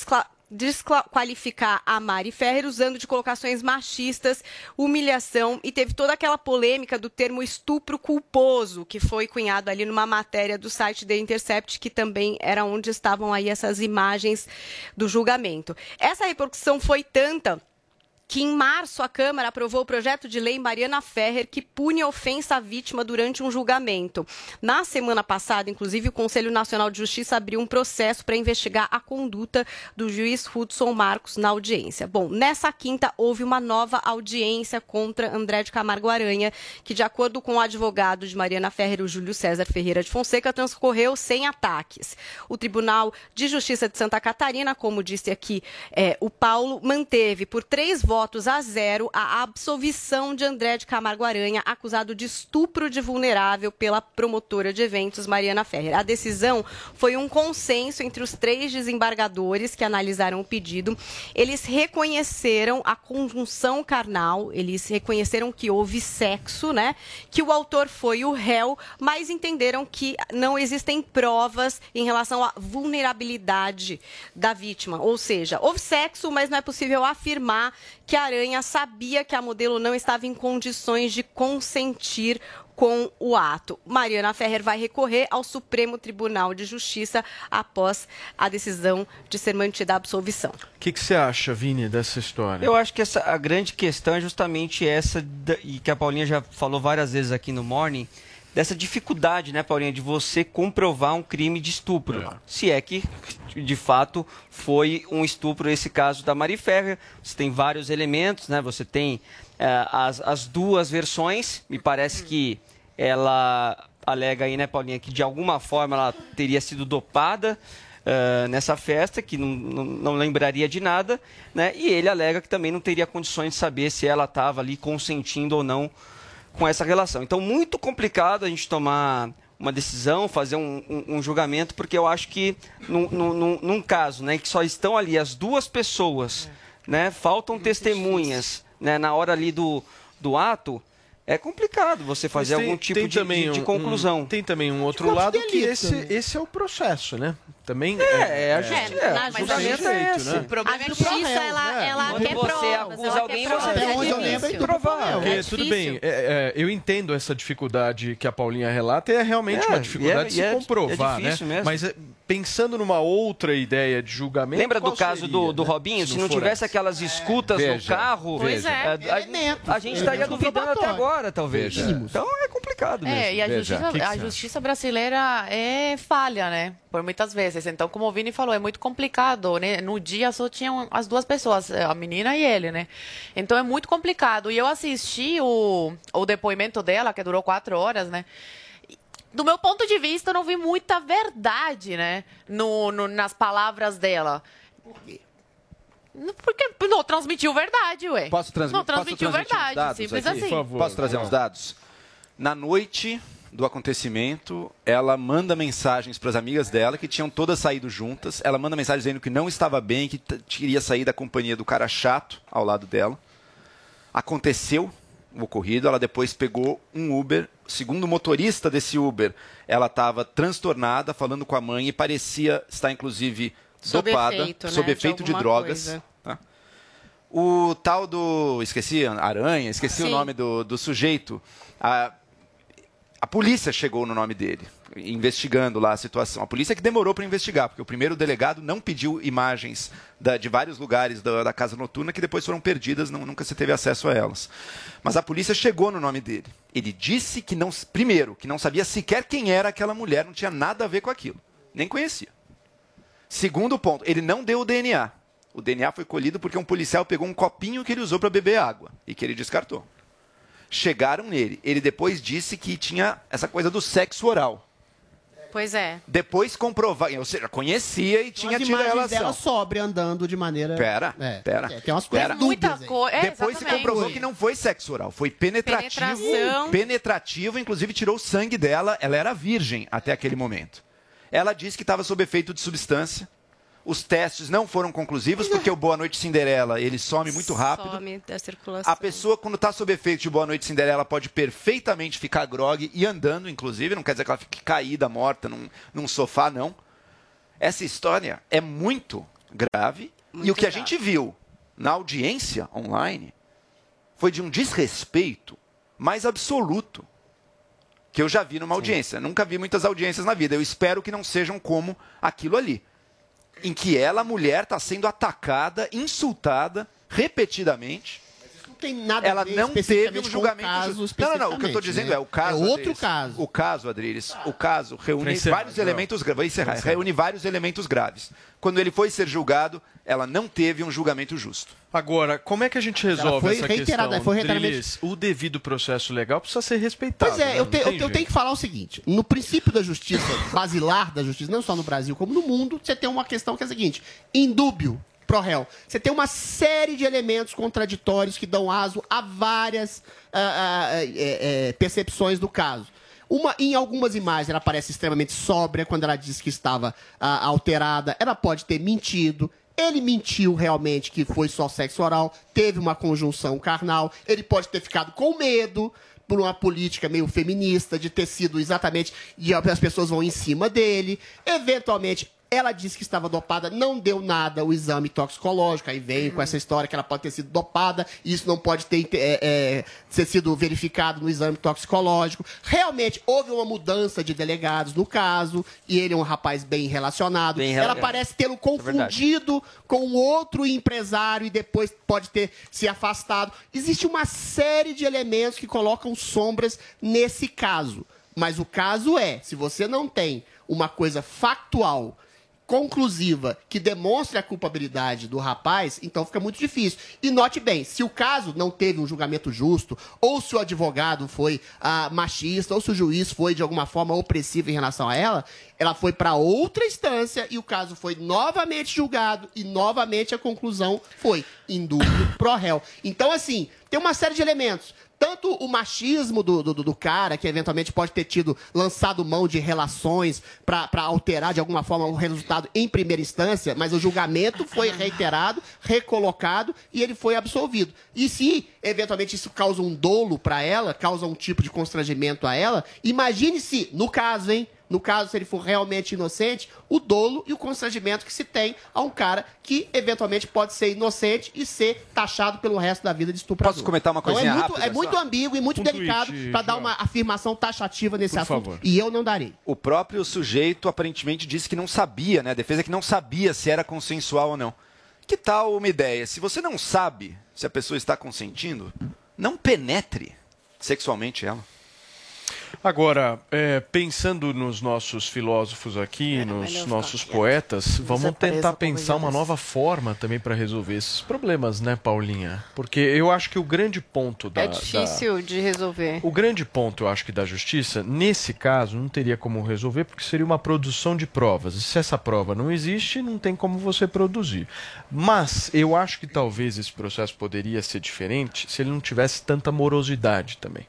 desqualificar a Mari Ferrer usando de colocações machistas, humilhação e teve toda aquela polêmica do termo estupro culposo, que foi cunhado ali numa matéria do site The Intercept, que também era onde estavam aí essas imagens do julgamento. Essa repercussão foi tanta que em março a Câmara aprovou o projeto de lei Mariana Ferrer que pune a ofensa à vítima durante um julgamento. Na semana passada, inclusive, o Conselho Nacional de Justiça abriu um processo para investigar a conduta do juiz Hudson Marcos na audiência. Bom, nessa quinta houve uma nova audiência contra André de Camargo Aranha, que, de acordo com o advogado de Mariana Ferrer, o Júlio César Ferreira de Fonseca, transcorreu sem ataques. O Tribunal de Justiça de Santa Catarina, como disse aqui é, o Paulo, manteve por três votos a zero a absolvição de André de Camargo Aranha, acusado de estupro de vulnerável pela promotora de eventos Mariana Ferrer. A decisão foi um consenso entre os três desembargadores que analisaram o pedido. Eles reconheceram a conjunção carnal, eles reconheceram que houve sexo, né? Que o autor foi o réu, mas entenderam que não existem provas em relação à vulnerabilidade da vítima. Ou seja, houve sexo, mas não é possível afirmar que a Aranha sabia que a modelo não estava em condições de consentir com o ato. Mariana Ferrer vai recorrer ao Supremo Tribunal de Justiça após a decisão de ser mantida a absolvição. O que, que você acha, Vini, dessa história? Eu acho que essa, a grande questão é justamente essa, da- e que a Paulinha já falou várias vezes aqui no Morning, dessa dificuldade, né, Paulinha, de você comprovar um crime de estupro. Se é que, de fato, foi um estupro esse caso da Mari Ferrer. Você tem vários elementos, né? Você tem eh, as, as duas versões. Me parece que ela alega aí, né, Paulinha, que de alguma forma ela teria sido dopada eh, nessa festa, que não, não, não lembraria de nada, né? E ele alega que também não teria condições de saber se ela estava ali consentindo ou não com essa relação. Então, muito complicado a gente tomar uma decisão, fazer um, um- um julgamento, porque eu acho que num, num- num- caso né, que só estão ali as duas pessoas, né, faltam testemunhas né, na hora ali do, do ato, é complicado você fazer tem- algum tipo tem de, de- de conclusão. um- tem também um outro lado que esse, né? esse é o processo, né? Também é, é a justiça. É, a justiça é esse. Né? O problema a justiça, é ela, ela Quando quer você provas. acusa alguém, você Até onde eu lembro, é provar. Porque, É tudo bem, é, é, eu entendo essa dificuldade que a Paulinha relata, e é realmente É, uma dificuldade é- de se comprovar, é difícil né? mesmo. Mas é, pensando numa outra ideia de julgamento. Lembra do caso seria, do, do né? Robinho? Se não for tivesse essa? aquelas escutas no Veja, carro, Pois é. a, a- a gente estaria duvidando até agora, talvez. Então é complicado mesmo. É, e a, a justiça brasileira é falha, né? Por muitas vezes. Então, como o Vini falou, é muito complicado, né? No dia só tinham as duas pessoas, a menina e ele, né? Então é muito complicado. E eu assisti o, o depoimento dela, que durou quatro horas, né? do meu ponto de vista, eu não vi muita verdade, né? No, no- nas palavras dela. Por quê? Porque não transmitiu verdade, ué. Posso transmitir? Não transmitiu posso transmitir verdade, dados simples aqui? assim. Posso trazer uns dados? Na noite do acontecimento, ela manda mensagens para as amigas dela que tinham todas saído juntas. Ela manda mensagem dizendo que não estava bem, que queria sair da companhia do cara chato ao lado dela. Aconteceu o ocorrido, ela depois pegou um Uber. Segundo o motorista desse Uber, ela estava transtornada, falando com a mãe e parecia estar, inclusive, Sob dopada, efeito, né, sob de efeito de, alguma drogas. tá? O tal do. Esqueci, Aranha, esqueci o Sim. nome do, do sujeito. A, a polícia chegou no nome dele, investigando lá a situação. A polícia que demorou para investigar, porque o primeiro delegado não pediu imagens da- de vários lugares da, da casa noturna que depois foram perdidas, não- nunca se teve acesso a elas. Mas a polícia chegou no nome dele. Ele disse que não. Primeiro, que não sabia sequer quem era aquela mulher, não tinha nada a ver com aquilo. Nem conhecia. Segundo ponto, ele não deu o DNA. O DNA foi colhido porque um policial pegou um copinho que ele usou para beber água e que ele descartou. Chegaram nele. Ele depois disse que tinha essa coisa do sexo oral. Pois é. Depois comprovar, ou seja, conhecia e tinha tido relação. dela sobre andando de maneira. Pera, É, pera. é, tem umas coisas aí. coisa. É, Depois se comprovou que não foi sexo oral, foi penetrativo. Penetração. Penetrativo, inclusive tirou o sangue dela. Ela era virgem até aquele momento. Ela disse que estava sob efeito de substância. Os testes não foram conclusivos porque o Boa Noite Cinderela ele some muito rápido. Some da circulação. A pessoa, quando está sob efeito de Boa Noite Cinderela, pode perfeitamente ficar grogue e andando, inclusive. Não quer dizer que ela fique caída, morta num, num sofá, não. Essa história é muito grave. e Muito o que a grave. gente viu na audiência online foi de um desrespeito mais absoluto que eu já vi numa audiência. Nunca vi muitas audiências na vida. Eu espero que não sejam como aquilo ali. Em que ela, mulher, está sendo atacada, insultada repetidamente. Tem nada Ela a ver não teve um julgamento caso justo. Não, não, não. O que eu estou especificamente, dizendo né? é o caso. É outro Adriles, caso. O caso, Adriles, o caso reúne encerrar, vários não. elementos graves. Vou encerrar. Reúne vários elementos graves. Quando ele foi ser julgado, ela não teve um julgamento justo. Agora, como é que a gente resolve foi essa reiterada, questão? foi reiteradamente- Drilis? O devido processo legal precisa ser respeitado. Pois é, né? eu, te- eu- eu tenho que falar o seguinte: no princípio da justiça, basilar da justiça, não só no Brasil como no mundo, você tem uma questão que é a seguinte: indúbio pro réu. Você tem uma série de elementos contraditórios que dão aso a várias ah, ah, é, é, percepções do caso. Uma, em algumas imagens ela parece extremamente sóbria quando ela diz que estava ah, alterada. Ela pode ter mentido. Ele mentiu realmente que foi só sexo oral, teve uma conjunção carnal. Ele pode ter ficado com medo por uma política meio feminista, de ter sido exatamente. E as pessoas vão em cima dele. Eventualmente, ela disse que estava dopada, não deu nada o exame toxicológico. Aí vem com essa história que ela pode ter sido dopada, isso não pode ter é, é, ser sido verificado no exame toxicológico. Realmente houve uma mudança de delegados no caso, e ele é um rapaz bem relacionado. Bem ela relacionado. parece tê-lo é confundido com outro empresário e depois pode ter se afastado. Existe uma série de elementos que colocam sombras nesse caso. Mas o caso é, se você não tem uma coisa factual, conclusiva, que demonstre a culpabilidade do rapaz, então fica muito difícil. E note bem, se o caso não teve um julgamento justo, ou se o advogado foi ah, machista, ou se o juiz foi de alguma forma opressivo em relação a ela, ela foi para outra instância e o caso foi novamente julgado e novamente a conclusão foi indúbio pro réu. Então, assim, tem uma série de elementos. Tanto o machismo do, do, do cara, que eventualmente pode ter tido lançado mão de relações para alterar de alguma forma o resultado em primeira instância, mas o julgamento foi reiterado, recolocado e ele foi absolvido. E se eventualmente isso causa um dolo para ela, causa um tipo de constrangimento a ela, imagine se, no caso, hein? No caso, se ele for realmente inocente, o dolo e o constrangimento que se tem a um cara que eventualmente pode ser inocente e ser taxado pelo resto da vida de estuprador. Posso comentar uma Então, coisinha é muito, rápida é muito ambíguo e muito Um delicado para dar uma afirmação taxativa nesse Por assunto. favor. E eu não darei. O próprio sujeito aparentemente disse que não sabia, né? A defesa que não sabia se era consensual ou não. Que tal uma ideia? Se você não sabe se a pessoa está consentindo, não penetre sexualmente ela. Agora, é, pensando nos nossos filósofos aqui, nos nossos poetas, vamos tentar pensar uma nova forma também para resolver esses problemas, né, Paulinha? Porque eu acho que o grande ponto da. É da- difícil de resolver. O grande ponto, eu acho que da justiça, nesse caso, não teria como resolver, porque seria uma produção de provas. E se essa prova não existe, não tem como você produzir. Mas eu acho que talvez esse processo poderia ser diferente se ele não tivesse tanta morosidade também.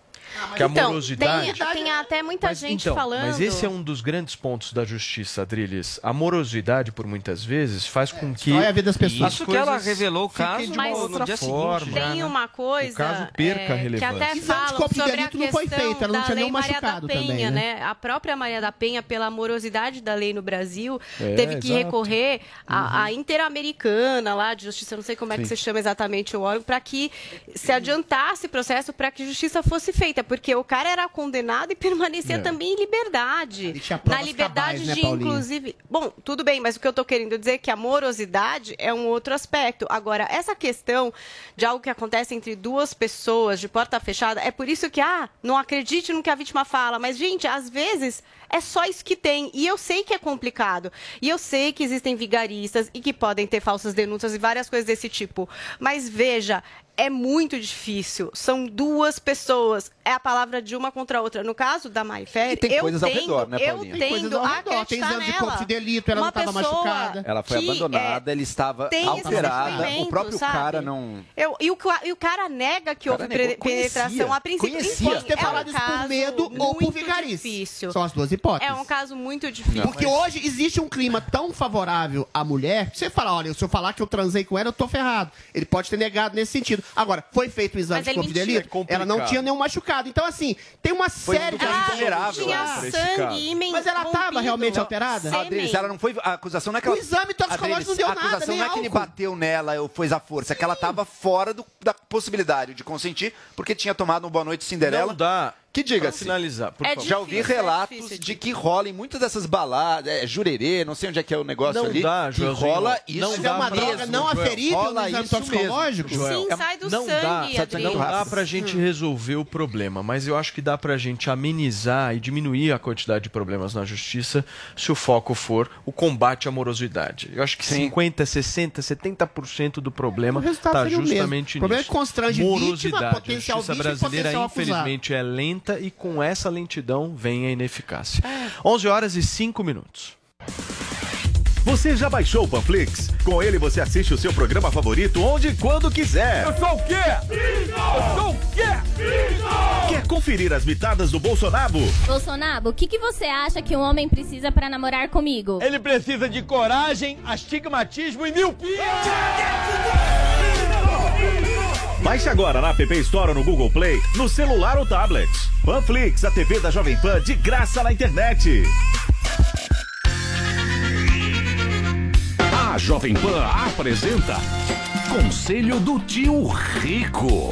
Que a então, morosidade. tem, tem até muita Mas, gente então, falando. Mas esse é um dos grandes pontos da justiça, Adriles. A morosidade, por muitas vezes, faz com que. a vida das pessoas. as Isso que ela revelou o caso de mas uma outra dia forma. seguinte, Tem uma coisa O caso perca a é, que relevância. até Exame de falam corpo de sobre a delito não foi questão feito, ela não da tinha lei nenhum Maria machucado da Penha, também, né? A própria Maria da Penha, pela morosidade da lei no Brasil, É, teve que exato. recorrer à, à Interamericana lá de justiça, não sei como é que Sim. se chama exatamente o órgão, para que se adiantasse o processo para que justiça fosse feita, porque o cara era condenado e permanecia É. também em liberdade. tinha Na liberdade cabais, né, de, inclusive. Bom, tudo bem, mas o que eu tô querendo dizer é que a morosidade é um outro aspecto. Agora, essa questão de algo que acontece entre duas pessoas de porta fechada, é por isso que, ah, não acredite no que a vítima fala. Mas, gente, às vezes é só isso que tem. E eu sei que é complicado. E eu sei que existem vigaristas e que podem ter falsas denúncias e várias coisas desse tipo. Mas veja. É muito difícil. São duas pessoas. É a palavra de uma contra a outra. No caso da Maifere, E tem eu coisas ao redor, né, eu Paulinha? Tem coisas tendo ao redor, tem exame de corpo de delito, ela Uma não estava pessoa machucada. Ela foi que, abandonada, é, ele estava tem alterada. O próprio sabe? cara não. Eu, e, o, e o cara nega que houve negou, penetração conhecia, a princípio. conhecia. Enfim, Pode ter é falado um isso por medo ou por vigarice. difícil. São as duas hipóteses. É um caso muito difícil. Porque hoje existe um clima tão favorável à mulher, que você fala, olha, se eu falar que eu transei com ela, eu tô ferrado. Ele pode ter negado nesse sentido. Agora, foi feito o exame Mas de ele corpo de mentiu. delito, É complicado. ela não tinha nenhum machucado. Então, assim, tem uma Foi série de vulnerável, tinha pra esse sangue imen- Mas ela estava rompido. realmente alterada? Sêmen. Adriles, ela não foi. A acusação não é que ela. O exame toxicológico não deu a nada, acusação nem não é que ele álcool. bateu nela ou fez a força, é que ela estava fora do- da possibilidade de consentir, porque tinha tomado um Boa Noite Cinderela. Não dá. Que diga Pra finalizar, por É favor. Já ouvi difícil, é relatos difícil de que rola em muitas dessas baladas, é, jurerê, não sei onde é que é o negócio Não ali. dá, que Joelzinho. rola Não isso. Mas é uma dá droga mesmo, não Joel. aferível no Rola exame isso toxicológico? mesmo, Joel. Sim, É- sai do não sangue, dá, Adriano. não dá pra gente resolver o problema, mas eu acho que dá pra gente amenizar e diminuir a quantidade de problemas na justiça se o foco for o combate à morosidade. Eu acho que 50, 60, 70% do problema O resultado está seria o mesmo. justamente O problema é que constrange vítima, morosidade. potencial a justiça vítima e brasileira, potencial acusado. infelizmente, é lenta e com essa lentidão vem a ineficácia. É. 11 horas e 5 minutos. Você já baixou o Panflix? Com ele você assiste o seu programa favorito onde e quando quiser. Eu sou o quê? Eu sou o quê? Quer conferir as mitadas do Bolsonaro? Bolsonaro, o que, que você acha que um homem precisa para namorar comigo? Ele precisa de coragem, astigmatismo e miopia. Baixe agora na App Store ou no Google Play, no celular ou tablet. Panflix, a TV da Jovem Pan de graça na internet. A Jovem Pan apresenta Conselho do Tio Rico.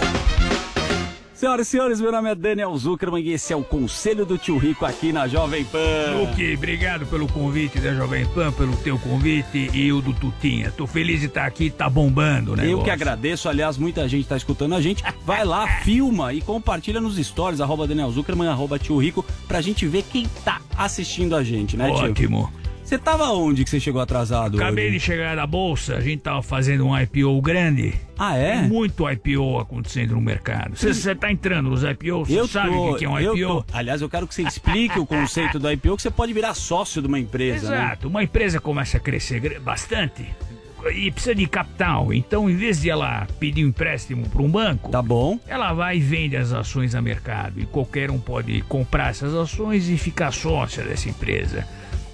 Senhoras e senhores, meu nome é Daniel Zuckerman e esse é o Conselho do Tio Rico aqui na Jovem Pan. Luque, obrigado pelo convite da Jovem Pan, pelo teu convite e o do Tutinha. Tô feliz de estar aqui, tá bombando, né? Eu que agradeço, aliás, muita gente tá escutando a gente. Vai lá, filma e compartilha nos stories, arroba Daniel Zuckerman, arroba Tio Rico, pra gente ver quem tá assistindo a gente, né, tio? Ótimo. Você tava onde que você chegou atrasado Acabei hoje? de chegar da bolsa, a gente tava fazendo um IPO grande. Ah, é? Tem muito IPO acontecendo no mercado. Você tá entrando nos IPOs? Você Eu sabe tô, o que é um eu IPO? Aliás, eu quero que você explique o conceito do IPO, que você pode virar sócio de uma empresa, né? Exato. Uma empresa começa a crescer bastante e precisa de capital. Então, em vez de ela pedir um empréstimo para um banco, tá bom. Ela vai e vende as ações a mercado e qualquer um pode comprar essas ações e ficar sócia dessa empresa.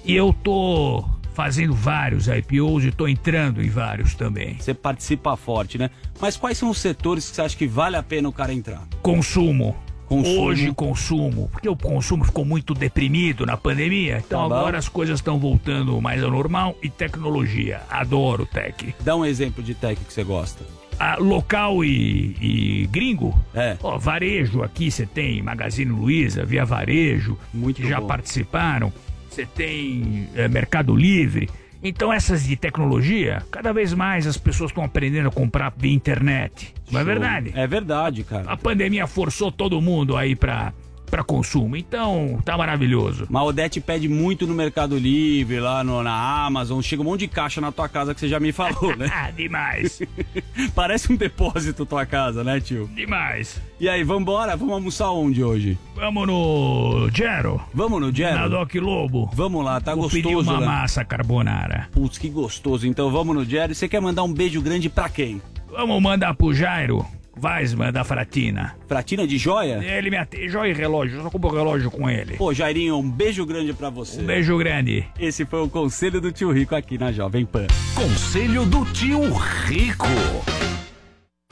E eu tô fazendo vários IPOs e tô entrando em vários também. Você participa forte, né? Mas quais são os setores que você acha que vale a pena o cara entrar? Consumo. Consumo. Hoje consumo, porque o consumo ficou muito deprimido na pandemia, então tá agora as coisas estão voltando mais ao normal e tecnologia. Adoro tech. Dá um exemplo de tech que você gosta. Ah, local e, e, gringo? É. Ó, varejo aqui você tem Magazine Luiza, Via Varejo, Muito que já bom. participaram. Você tem é, Mercado Livre. Então essas de tecnologia, cada vez mais as pessoas estão aprendendo a comprar via internet. Não é verdade? É verdade, cara. A pandemia forçou todo mundo aí pra para consumo. Então, tá maravilhoso. Mas Odete pede muito no Mercado Livre, lá no, na Amazon. Chega um monte de caixa na tua casa que você já me falou, né? Ah, (laughs) Demais. (laughs) Parece um depósito tua casa, né, tio? Demais. E aí, vambora? Vamos almoçar onde hoje? Vamos no Gero. Vamos no Gero? Na Doc Lobo. Vamos lá, tá Vou gostoso. pedir uma né? massa carbonara. Putz, que gostoso. Então vamos no Gero. E você quer mandar um beijo grande pra quem? Vamos mandar pro Jairo. Weisman da Fratina. Fratina de joia? Ele me atende, joia e relógio, eu só compro relógio com ele. Pô, Jairinho, um beijo grande pra você. Um beijo grande. Esse foi o Conselho do Tio Rico aqui na Jovem Pan. Conselho do Tio Rico.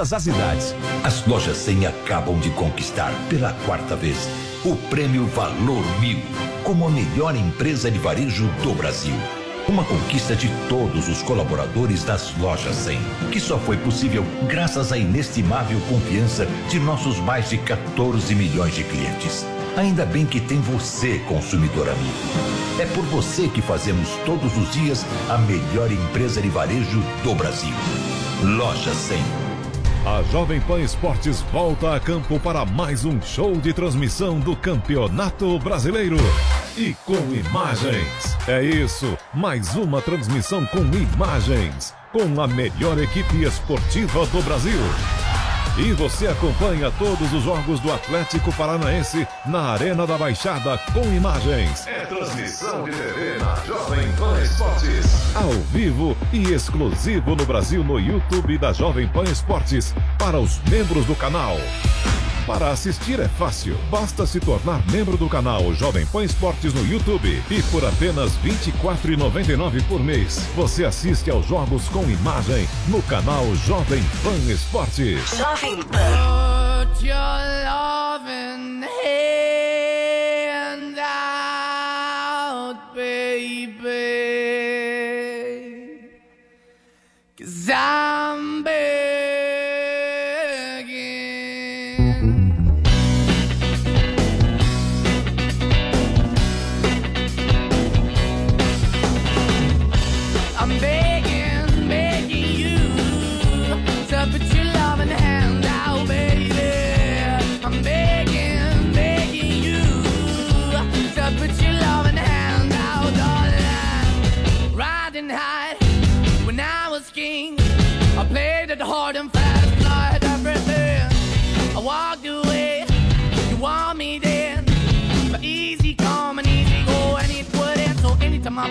todas as idades. As lojas 100 acabam de conquistar pela quarta vez o prêmio Valor Mil como a melhor empresa de varejo do Brasil. Uma conquista de todos os colaboradores das lojas 100, que só foi possível graças à inestimável confiança de nossos mais de 14 milhões de clientes. Ainda bem que tem você, consumidor amigo. É por você que fazemos todos os dias a melhor empresa de varejo do Brasil. Loja 100 a Jovem Pan Esportes volta a campo para mais um show de transmissão do Campeonato Brasileiro. E com imagens. É isso, mais uma transmissão com imagens. Com a melhor equipe esportiva do Brasil. E você acompanha todos os jogos do Atlético Paranaense na Arena da Baixada com imagens. É transmissão de TV na Jovem Pan Esportes. Ao vivo e exclusivo no Brasil no YouTube da Jovem Pan Esportes para os membros do canal. Para assistir é fácil, basta se tornar membro do canal Jovem Pan Esportes no YouTube e por apenas R$ 24,99 por mês você assiste aos jogos com imagem no canal Jovem Pan Esportes. Jovem Pan.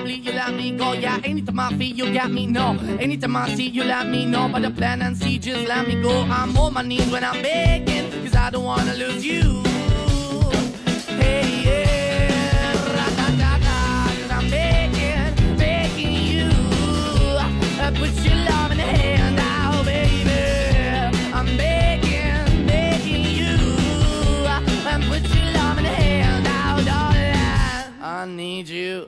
Anytime you let me go. Yeah, anytime I feel, you got me. No, anytime I see, you let me know. But the plan and see, just let me go. I'm on my knees when I'm begging, cause I don't wanna lose you. Hey, yeah, ra-da-da-da, I'm begging, begging you. uh, Put your love in the hand out, baby. I'm begging, begging you. uh, And put your love in hand out, darling. I need you.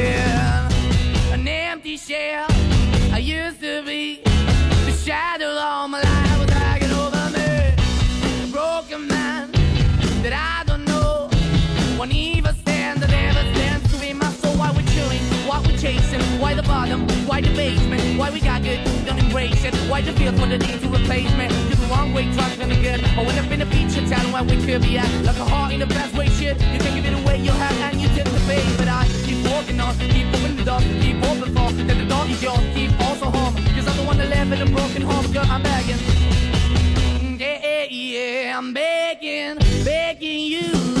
Why the basement? Why we got good? Don't embrace it. Why the feel for the need to replace me? Took the wrong way, trying to good. I went up in a feature town where we could be at. Like a heart in the best way, shit. You can give it away, you have, and you take the but I keep walking on, keep moving the door, keep open for that the dog is yours, keep also home. Cause I'm the one that live in a broken home, girl, I'm begging. Yeah, yeah, yeah, I'm begging, begging you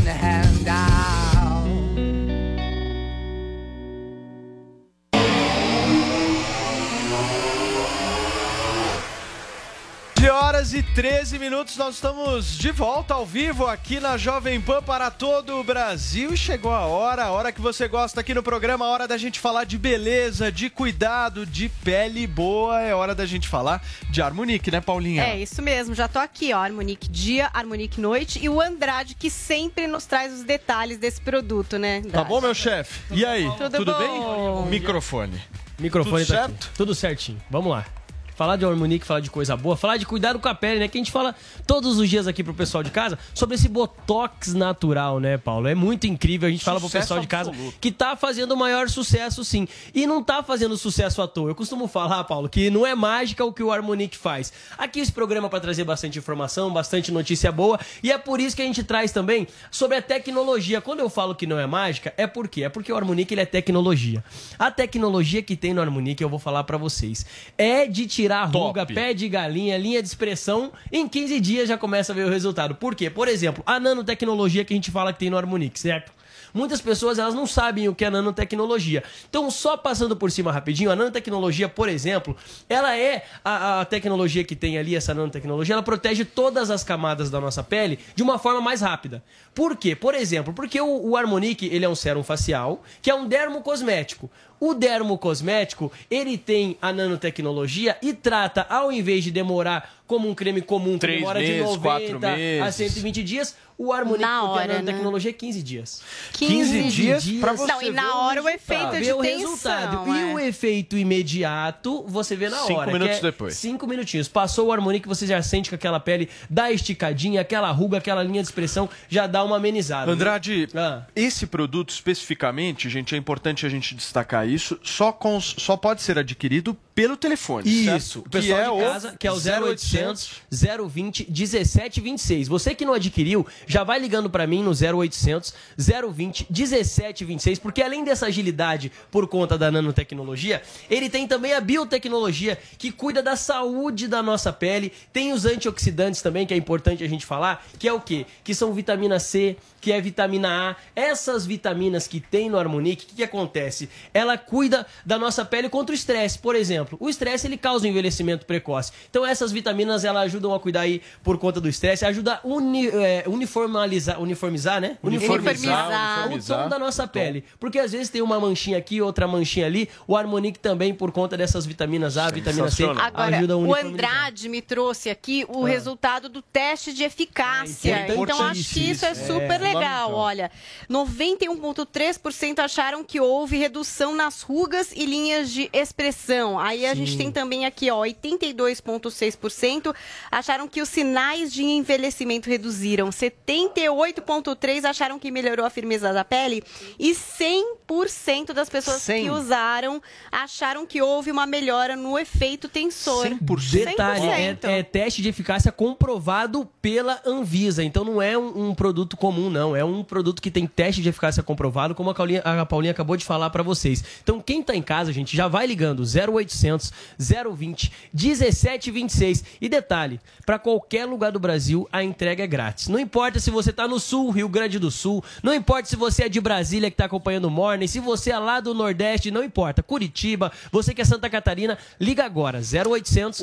horas e 13 minutos, nós estamos de volta ao vivo aqui na Jovem Pan para todo o Brasil. E chegou a hora, a hora que você gosta aqui no programa, a hora da gente falar de beleza, de cuidado, de pele boa. É hora da gente falar de Harmonique, né, Paulinha? É isso mesmo, já tô aqui, ó. Harmonique dia, Harmonique noite e o Andrade que sempre nos traz os detalhes desse produto, né? Andrade? Tá bom, meu chefe? E aí, Tudo tudo, bom? bem? Microfone. Microfone Tudo tá certo? aqui. Tudo certinho. Vamos lá. Falar de Harmonique, falar de coisa boa, falar de cuidado com a pele, né? Que a gente fala todos os dias aqui pro pessoal de casa sobre esse botox natural, né, Paulo? É muito incrível. A gente fala pro Sucesso pessoal de casa absoluto. que tá fazendo o maior sucesso, sim. E não tá fazendo sucesso à toa. Eu costumo falar, Paulo, que não é mágica o que o Harmonique faz. Aqui esse programa pra trazer bastante informação, bastante notícia boa. E é por isso que a gente traz também sobre a tecnologia. Quando eu falo que não é mágica, é por quê? É porque o Harmonique ele é tecnologia. A tecnologia que tem no Harmonique, eu vou falar pra vocês, é de tirar ruga, pé de galinha, linha de expressão, em 15 dias já começa a ver o resultado. Por quê? Por exemplo, a nanotecnologia que a gente fala que tem no Harmonique, certo? Muitas pessoas elas não sabem o que é nanotecnologia. Então, só passando por cima rapidinho, a nanotecnologia, por exemplo, ela é a, a tecnologia que tem ali, essa nanotecnologia, ela protege todas as camadas da nossa pele de uma forma mais rápida. Por quê? Por exemplo, porque o, o Harmonique, ele é um sérum facial, que é um dermocosmético. O dermocosmético, ele tem a nanotecnologia e trata, ao invés de demorar como um creme comum, que demora de meses, 90 quatro a meses. 120 dias, o Harmonique, Na porque hora, a né? nanotecnologia é 15 dias. 15 dias pra você Não, e na hora o efeito Pra de ver o tensão. resultado. é. E o efeito imediato, você vê na Cinco hora. minutos que é depois. Cinco minutinhos. Passou o Harmonique, você já sente que aquela pele dá esticadinha, aquela ruga, aquela linha de expressão já dá uma amenizada. Andrade, Ah. esse produto especificamente, gente, é importante a gente destacar isso, só, cons- só pode ser adquirido pelo telefone. Isso, certo? o pessoal de casa, que é o 0800 020 1726. Você que não adquiriu, já vai ligando pra mim no 0800 020 1726, porque além dessa agilidade por conta da nanotecnologia, ele tem também a biotecnologia que cuida da saúde da nossa pele, tem os antioxidantes também, que é importante a gente falar, que é o quê? Que são vitamina C, que é vitamina A. Essas vitaminas que tem no Harmonique, o que, que acontece? Ela cuida da nossa pele contra o estresse, por exemplo. O estresse ele causa um envelhecimento precoce. Então essas vitaminas elas ajudam a cuidar aí por conta do estresse, ajuda a uni, é, uniformalizar, uniformizar, né? Uniformizar, o uniformizar. tom da nossa pele. Porque às vezes tem uma manchinha aqui, outra manchinha ali. O Harmonique também, por conta dessas vitaminas A, vitamina C, Agora, ajuda a o uniformizar. Andrade me trouxe aqui o Ah. resultado do teste de eficácia. É então acho que isso é importantíssimo. super É, legal. Olha, 91,3% acharam que houve redução nas rugas e linhas de expressão. Aí a gente tem também aqui, ó, 82,6% acharam que os sinais de envelhecimento reduziram. 78,3% acharam que melhorou a firmeza da pele. E 100% das pessoas 100. que usaram acharam que houve uma melhora no efeito tensor. Detalhe, é, é teste de eficácia comprovado pela Anvisa. Então não é um, um produto comum, não. É um produto que tem teste de eficácia comprovado, como a Paulinha, a Paulinha acabou de falar pra vocês. Então quem tá em casa, gente, já vai ligando 0800 0800 020 1726. E detalhe, para qualquer lugar do Brasil a entrega é grátis. Não importa se você tá no sul, Rio Grande do Sul, não importa se você é de Brasília que tá acompanhando o Morning, se você é lá do Nordeste, não importa. Curitiba, você que é Santa Catarina, liga agora 0800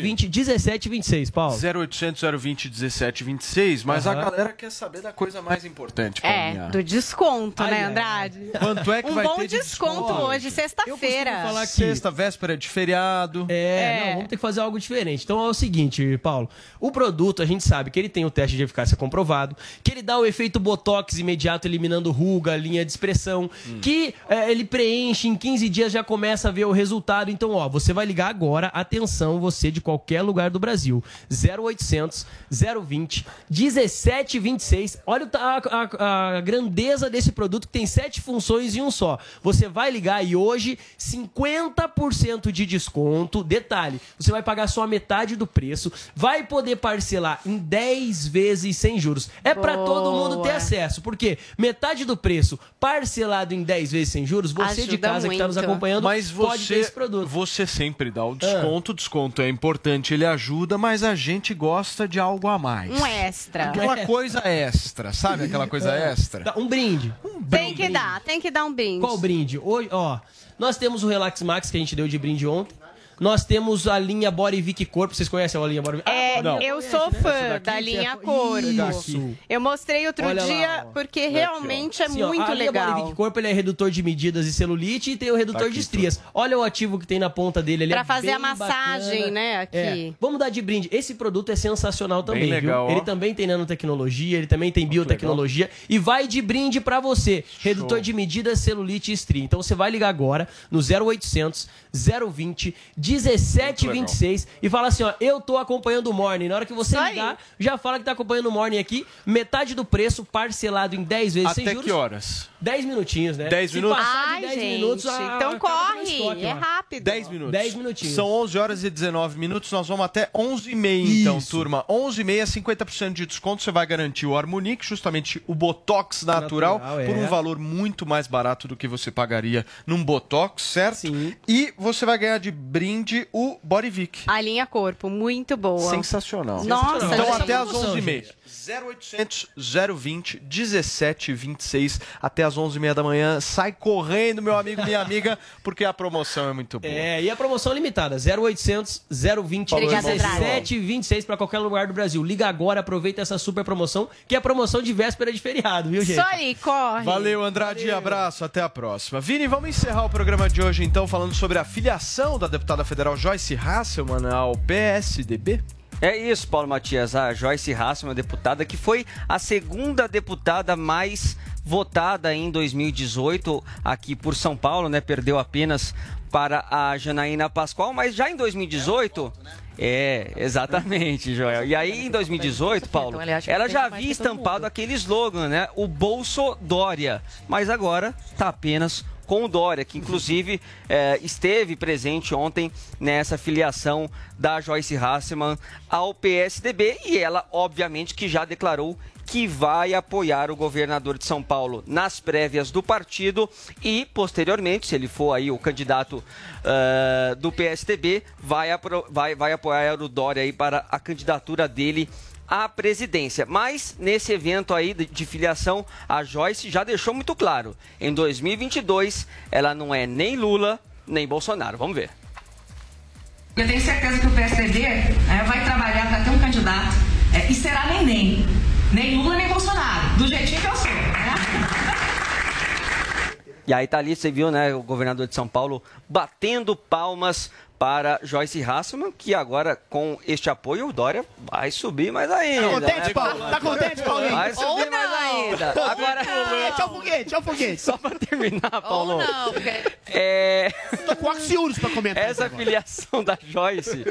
020 1726, Paulo. 0800 020 1726, mas a galera quer saber da coisa mais importante, É, Paulinha. do desconto, Ai, né. Andrade? Quanto é que um vai bom ter de desconto desconto? hoje, sexta-feira. falar que sexta, véspera de feriado. É, não, vamos ter que fazer algo diferente. Então é o seguinte, Paulo. O produto, a gente sabe que ele tem o teste de eficácia comprovado, que ele dá o efeito botox imediato, eliminando ruga, linha de expressão, que é, ele preenche em 15 dias, já começa a ver o resultado. Então, ó, você vai ligar agora, atenção, você de qualquer lugar do Brasil. 0800 020 1726. Olha a, a- a grandeza desse produto que tem sete funções em um só. Você vai ligar e hoje 50% de desconto. Detalhe, você vai pagar só a metade do preço, vai poder parcelar em 10 vezes sem juros. É pra todo mundo ter acesso, porque metade do preço parcelado em 10 vezes sem juros, você de Ajuda casa que está nos muito. acompanhando Mas pode ter você, esse produto. você sempre dá o desconto, o desconto é importante, ele ajuda, mas a gente gosta de algo a mais. Um extra. Aquela coisa extra, sabe aquela coisa (laughs) É. extra? Dá Um brinde. Tem que dar, tem que dar um brinde. Qual brinde? Hoje, ó, nós temos o Relax Max que a gente deu de brinde ontem. Nós temos a linha Body Vic Corpo. Vocês conhecem a linha Body Vic? É, Ah, não. eu sou fã daqui da linha é- Corpo. Isso. Eu mostrei outro Olha lá, dia ó. porque realmente é Assim, ó, muito a linha Body legal. Vic Corpo ele é redutor de medidas e celulite e tem o redutor de estrias. Olha o ativo que tem na ponta dele. Ele Pra é fazer bem a massagem, bacana. né, aqui. É. Vamos dar de brinde. Esse produto é sensacional também, legal, viu? ó. Ele também tem nanotecnologia, ele também tem biotecnologia e vai de brinde pra você. Redutor de medidas, celulite e estria. Então você vai ligar agora no 0800 020 1726 e fala assim, ó, eu tô acompanhando o Morning. Na hora que você aí. ligar, já fala que tá acompanhando o Morning aqui, metade do preço parcelado em 10 vezes sem Até juros. que horas? 10 minutinhos, né? 10 Se minutos? de Ai, 10 gente, minutos, a- então corre, estoque é rápido. 10 minutos. 10 minutinhos. São 11 horas e 19 minutos, nós vamos até 11h30 então, turma. 11h30, 50% de desconto, você vai garantir o Harmonic, justamente o Botox natural, Natural, por é. um valor muito mais barato do que você pagaria num Botox, certo? E você vai ganhar de brinde o Body Vic. A linha Corpo, muito boa. Sensacional. Nossa, então até às promoção, 11h30. 0800 020 1726 até às 11h30 da manhã. Sai correndo, meu amigo, minha (laughs) amiga, porque a promoção é muito boa. É, e a promoção limitada, 0800 020 Obrigada, 17 26 para qualquer lugar do Brasil. Liga agora, aproveita essa super promoção, que é a promoção de véspera de feriado, viu, gente? Isso aí, corre. Valeu, Andrade. Abraço. Até a próxima. Vini, vamos encerrar o programa de hoje, então, falando sobre a filiação da deputada federal Joyce Hasselman ao PSDB. É isso, Paulo Matias. A Joyce Hasselman, deputada, que foi a segunda deputada mais votada em 2018 aqui por São Paulo, né? Perdeu apenas para a Janaína Pascoal, mas já em 2018. É, exatamente, Joel. E aí, em 2018, Paulo, Então, que ela já havia estampado aquele slogan, né? O Bolso Dória. Mas agora tá apenas com o Dória, que inclusive eh, esteve presente ontem nessa filiação da Joyce Hasselman ao PSDB e ela, obviamente, que já declarou que vai apoiar o governador de São Paulo nas prévias do partido e, posteriormente, se ele for aí o candidato eh, do PSDB, vai, vai, vai apoiar o Dória aí para a candidatura dele à presidência. Mas nesse evento aí de, de filiação, a Joyce já deixou muito claro: em 2022 ela não é nem Lula nem Bolsonaro. Vamos ver. Eu tenho certeza que o PSDB é, vai trabalhar para ter um candidato é, e será nem nem. Nem Lula nem Bolsonaro, do jeitinho que eu sou. Né? E aí tá ali, você viu, né, o governador de São Paulo batendo palmas para Joyce Hasselman, que agora com este apoio o Dória vai subir mais ainda. Tá contente, né? Paulo? Tá contente, Paulinho? Vai subir Ou mais não? ainda. Agora Foguete, é o foguete, é o foguete. Só pra terminar, Paulo. Ou não, porque... É... Tô com axiúros pra comentar. Essa filiação da Joyce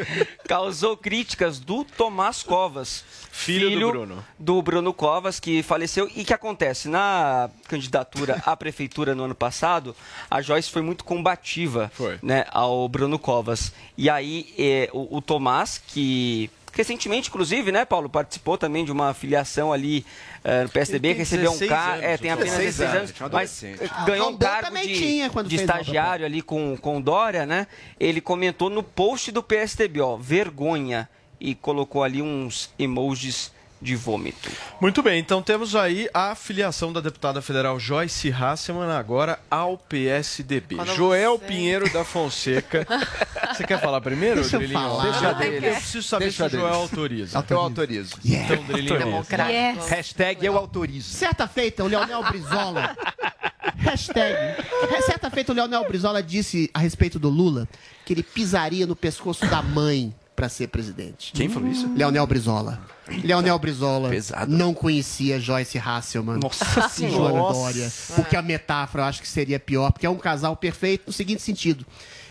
causou críticas do Tomás Covas, Filho do Bruno. do Bruno Covas, que faleceu. E que acontece? Na candidatura à prefeitura no ano passado, a Joyce foi muito combativa Foi. Né, ao Bruno Covas. E aí eh, o, o Tomás, que recentemente, inclusive, né, Paulo, participou também de uma filiação ali uh, no PSDB, que recebeu um cargo, é, tem apenas 16 anos, anos mas ganhou um cargo de, de estagiário ali com, com Dória, né? Ele comentou no post do PSDB, ó, vergonha, e colocou ali uns emojis de vômito. Muito bem, então temos aí a filiação da deputada federal Joyce Hasselman agora ao PSDB. Quando Joel você... Pinheiro da Fonseca. (laughs) você quer falar primeiro, Deixa Drilinho? Eu, falar. Deixa dele. eu preciso saber Deixa se o Joel autoriza. Eu autorizo. Yeah. Então, Drilinho. Yes. Hashtag eu autorizo. Certa feita, o Leonel Brizola. Hashtag. Certa feita, o Leonel Brizola disse a respeito do Lula que ele pisaria no pescoço da mãe para ser presidente. Quem falou isso? Leonel Brizola. Leonel Brizola Pesado. não conhecia Joyce Hasselman Nossa João Dória. Porque a metáfora eu acho que seria pior, porque é um casal perfeito no seguinte sentido.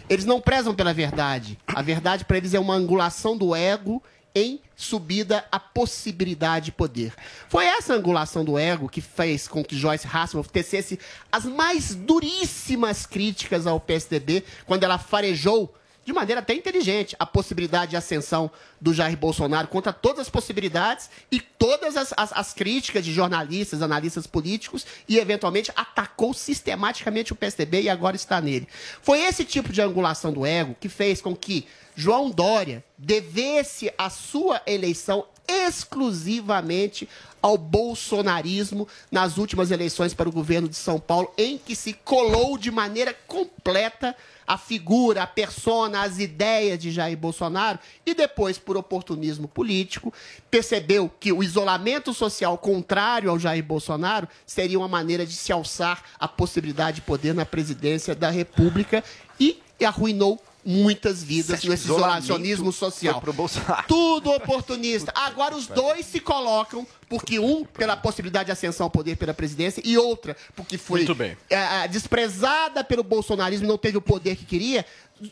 Eles não prezam pela verdade. A verdade para eles é uma angulação do ego em subida à possibilidade de poder. Foi essa angulação do ego que fez com que Joyce Hasselman tecesse as mais duríssimas críticas ao PSDB quando ela farejou de maneira até inteligente, a possibilidade de ascensão do Jair Bolsonaro contra todas as possibilidades e todas as, as, as, críticas de jornalistas, analistas políticos e, eventualmente, atacou sistematicamente o PSDB e agora está nele. Foi esse tipo de angulação do ego que fez com que João Dória devesse a sua eleição exclusivamente ao bolsonarismo nas últimas eleições para o governo de São Paulo, em que se colou de maneira completa a figura, a persona, as ideias de Jair Bolsonaro e depois, por oportunismo político, percebeu que o isolamento social contrário ao Jair Bolsonaro seria uma maneira de se alçar a possibilidade de poder na presidência da República e arruinou muitas vidas nesse isolacionismo social. Tudo oportunista. Agora os dois se colocam, porque um, pela possibilidade de ascensão ao poder pela presidência, e outra, porque foi é, desprezada pelo bolsonarismo e não teve o poder que queria,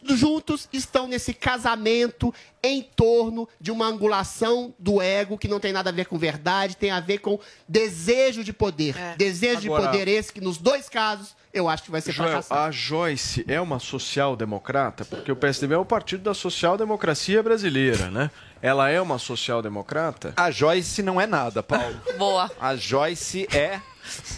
juntos estão nesse casamento em torno de uma angulação do ego que não tem nada a ver com verdade, tem a ver com desejo de poder. É. Desejo Agora, de poder esse que nos dois casos eu acho que vai ser Joel, A Joyce é uma social-democrata? Porque o PSDB é o partido da social-democracia brasileira, né? Ela é uma social-democrata? A Joyce não é nada, Paulo. (laughs) Boa. A Joyce é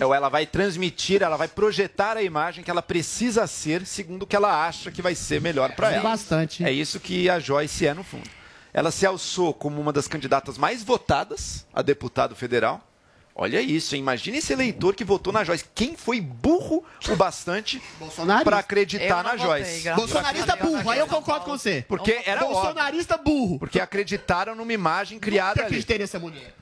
ou ela vai transmitir, ela vai projetar a imagem que ela precisa ser, segundo o que ela acha que vai ser melhor para ela. Bastante. É isso que a Joyce é no fundo. Ela se alçou como uma das candidatas mais votadas a deputado federal. Olha isso, hein? imagina esse eleitor que votou na Joyce. Quem foi burro o bastante para acreditar na Joyce? Bolsonarista burro, aí eu concordo com você. Porque era Bolsonarista óbvio. burro. Porque acreditaram numa imagem criada Nunca acreditei nessa mulher.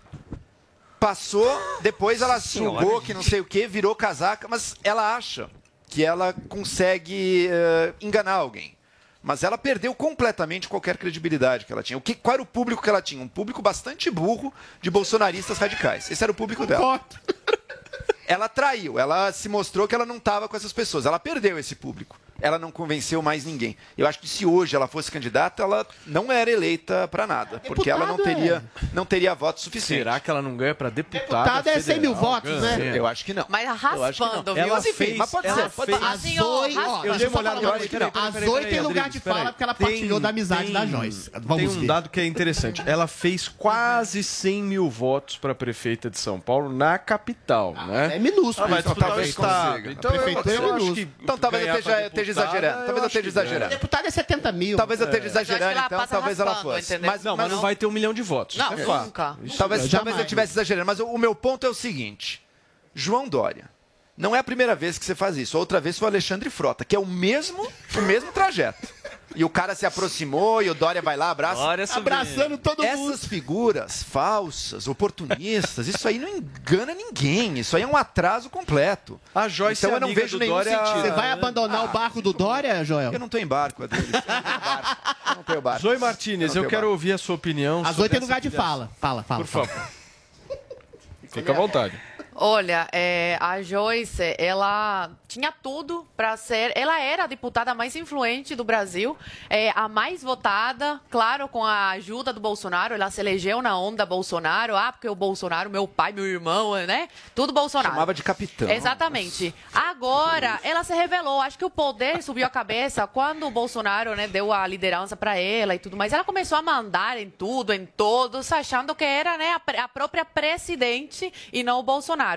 Passou, depois ela sugou que não sei o que, virou casaca, mas ela acha que ela consegue uh, enganar alguém. Mas ela perdeu completamente qualquer credibilidade que ela tinha. O que, qual era o público que ela tinha? Um público bastante burro de bolsonaristas radicais. Esse era o público dela. Ela traiu, ela se mostrou que ela não estava com essas pessoas. Ela perdeu esse público ela não convenceu mais ninguém. Eu acho que se hoje ela fosse candidata, ela não era eleita para nada, porque ela não teria, é. não teria voto suficiente. Será que ela não ganha para deputada? Deputada é 100 mil votos, né? Eu acho que não. Mas raspando, viu? Ela fez, mas pode ser. Pode ser. A Zoe, eu dei uma olhada tem lugar de fala porque ela partilhou da amizade da Joyce. Vamos tem um dado que é interessante. Ela fez quase 100 mil votos para prefeita de São Paulo na capital, né? É minúsculo. Ela vai disputar o estado. Então, eu acho que então talvez eu esteja esteja exagerando. Talvez eu esteja exagerando. Deputado é 70 mil. Talvez eu esteja exagerando, então talvez ela fosse. Mas não, mas não vai ter um milhão de votos. Não, é nunca. Talvez, talvez eu estivesse exagerando. Mas o meu ponto é o seguinte: João Dória. Não é a primeira vez que você faz isso. A outra vez foi o Alexandre Frota, que é o mesmo, o mesmo trajeto. E o cara se aproximou e o Dória vai lá, abraça. Dória abraçando todo mundo. Essas figuras falsas, oportunistas, isso aí não engana ninguém. Isso aí é um atraso completo. A Joyce então eu não vejo nenhum Dória... sentido. Você vai abandonar ah, o barco do Dória, Joel? Eu não estou em barco, Adriano. Eu não tenho barco. Zoe Martinez, eu, eu quero barco. ouvir a sua opinião. A Zoe tem lugar de fala. Fala, fala. Por favor. Fica à vontade. Olha, é, a Joyce, ela tinha tudo para ser. Ela era a deputada mais influente do Brasil, é, a mais votada, claro, com a ajuda do Bolsonaro. Ela se elegeu na onda Bolsonaro. Ah, porque o Bolsonaro, meu pai, meu irmão, né? Tudo Bolsonaro. Chamava de capitão. Exatamente. Agora, ela se revelou. Acho que o poder subiu a cabeça quando o Bolsonaro né, deu a liderança para ela e tudo mais. Ela começou a mandar em tudo, em todos, achando que era né, a, a própria presidente e não o Bolsonaro.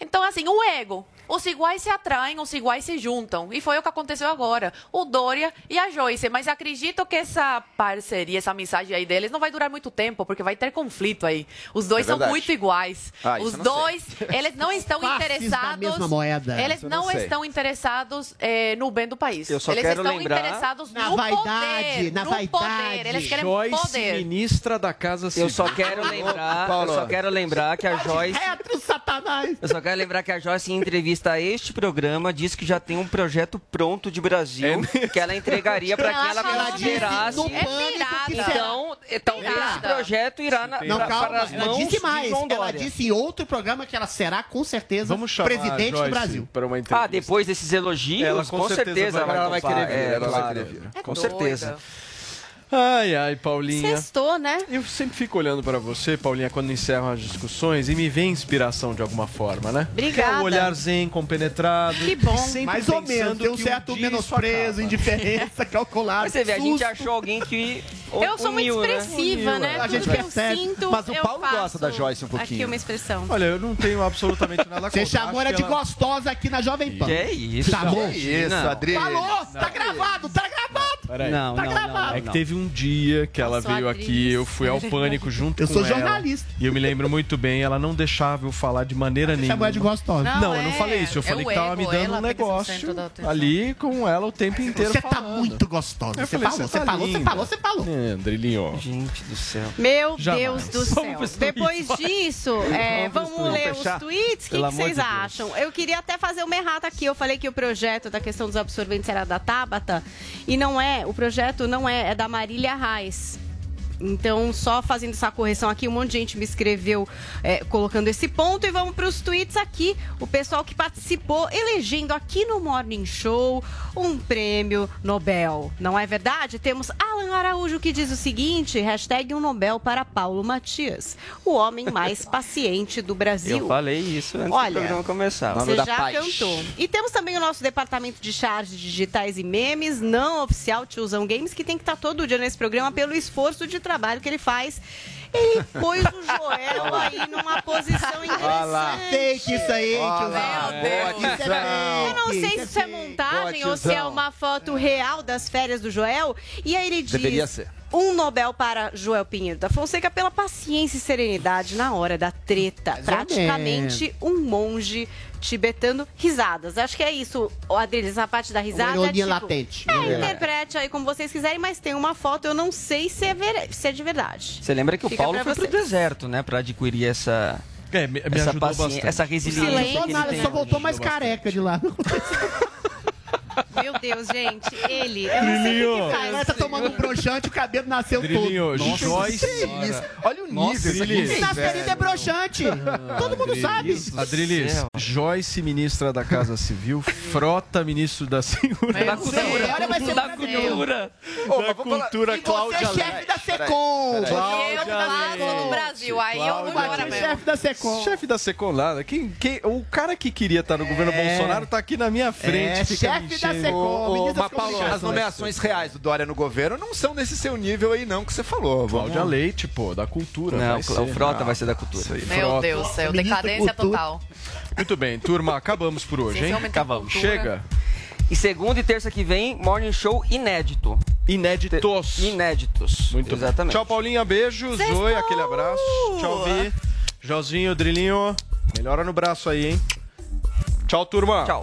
Então, assim, o ego. Os iguais se atraem, os iguais se juntam. E foi o que aconteceu agora. O Dória e a Joyce. Mas acredito que essa parceria, essa mensagem aí deles não vai durar muito tempo, porque vai ter conflito aí. Os dois É são muito iguais. Ah, Os dois, sei. eles não (laughs) estão interessados. mesma moeda. Eles Isso não não estão interessados eh, no bem do país. Eu só eles quero estão lembrar- interessados Na no vaidade, poder. na no vaidade. poder. Eles querem Joyce, poder. ministra da Casa Civil. Eu só quero lembrar, Paulo. eu só quero lembrar que a Joyce Retro Satanás. Eu só quero lembrar que a Joyce, em entrevista a este programa, disse que já tem um projeto pronto de Brasil que ela entregaria para quem ela considerasse. É pirata. Então, eh, talvez esse projeto irá na, Não, pra- calma, para as ela mãos disse mais. de João Ela disse em outro programa que ela será, com certeza, Vamos chamar presidente do Brasil. Para uma entrevista. Ah, depois desses elogios, Ela com, com certeza certeza, vai- ela vai querer vir, É, ela vai querer vir. Com doida. certeza. Ai, ai, Paulinha. Sextou, né? Eu sempre fico olhando pra você, Paulinha, quando encerram as discussões e me vem inspiração de alguma forma, né? Obrigada. Que é um olhar zen, compenetrado. Que bom. e sempre Mais ou menos, tem um que certo isso menosprezo, indiferença, (laughs) calculado. Você vê, a gente achou alguém que (laughs) Eu sou muito né? expressiva, né? é. A Tudo gente que eu percebe. sinto, Mas o Paulo gosta da Joyce um pouquinho. Aqui uma expressão. Olha, eu não tenho absolutamente nada Você contra. chamou Acho ela de ela- gostosa aqui na Jovem Pan. Que é isso? Tá bom? Que isso, Não. Adri. Falou, tá gravado, tá gravado. Peraí. Não, Tá não, gravado. não, É que não. teve um dia que ela sou veio atriz. aqui, eu fui ao pânico junto Eu com sou ela. jornalista. E eu me lembro muito bem, ela não deixava eu falar de maneira nenhuma. Ela de gostosa. Não, Não, eu não é- falei isso. Eu é falei que tava ego, me dando um o negócio ali com ela o tempo inteiro Você tá falando. muito gostosa. Eu Você falei, falou, você tá falou, você falou, você falou. É, Andrilinho. Gente do céu. Meu Jamais. Deus do céu. Depois disso, é, Vamos vamos, ler os tweets. O que, vocês acham? Eu queria até fazer uma errata aqui. Eu falei que o projeto da questão dos absorventes era da Tabata. E não é. O projeto não é. É da Marília Reis. Então, só fazendo essa correção aqui, um monte de gente me escreveu é, colocando esse ponto. E vamos para os tweets aqui. O pessoal que participou elegendo aqui no Morning Show um prêmio Nobel. Não é verdade? Temos Alan Araújo que diz o seguinte: hashtag um Nobel para Paulo Matias, o homem mais (laughs) paciente do Brasil. Eu falei isso antes Olha, do programa começar. Você já cantou. E temos também o nosso departamento de charges digitais e memes, não oficial Tiozão Games, que tem que estar todo dia nesse programa pelo esforço de trabalho que ele faz. Ele pôs o Joel aí numa posição interessante. Fake isso aí, Meu. Deus. Eu não sei se isso é montagem ou se é uma foto real das férias do Joel. E aí ele diz... Deveria ser. Um Nobel para Joel Pinheiro da Fonseca pela paciência e serenidade na hora da treta. Praticamente um monge tibetano. Risadas. Acho que é isso, Adriles, a parte da risada. Uma é, tipo, latente. É, É. interprete aí como vocês quiserem, mas tem uma foto, eu não sei se é, ver- se é de verdade. Você lembra que o Fica Paulo pra foi pro vocês. deserto, né? Pra adquirir essa, É, me, me essa bastante. essa resiliência Silêncio. nada, ele só voltou mais careca de lá. (laughs) Meu Deus, gente, ele. Eu não sei o que que faz. Ela tá tomando um broxante, o cabelo nasceu Drilinho, todo. Joyce. Que isso? Olha o Nossa, nível. isso aqui, velho. querido é broxante. Todo mundo sabe. Adrilis. Joyce, ministra da Casa Civil, Frota, ministro da Segurança. Da cultura. Olha, vai ser da cultura. Ô, da mas vamos falar- cultura, E você Cláudia é chefe Leite. da SECOM. Eu Cláudia faço Leite. no Brasil, aí eu vou embora é mesmo. chefe da SECOM. Chefe da Secom nada. Quem, quem, o cara que queria estar no governo Bolsonaro tá aqui na minha frente. É, fica me chefe mas, Paulo, as nomeações reais do Dória no governo não são nesse seu nível aí, não, que você falou. Vamos- Cláudia Leite, pô, da cultura. Não, vai o ser. Frota Ah, vai ser da cultura. Meu Frota. Deus do céu, decadência total. Muito bem, turma, acabamos por hoje, Sim, hein? Acabamos. Chega. E segunda e terça que vem, Morning Show inédito. Inéditos. Inéditos. Muito bem. Exatamente. Tchau, Paulinha. Beijo. Zoe, aquele abraço. Tchau, Vi. Jozinho, Drilinho. Melhora no braço aí, hein? Tchau, turma. Tchau.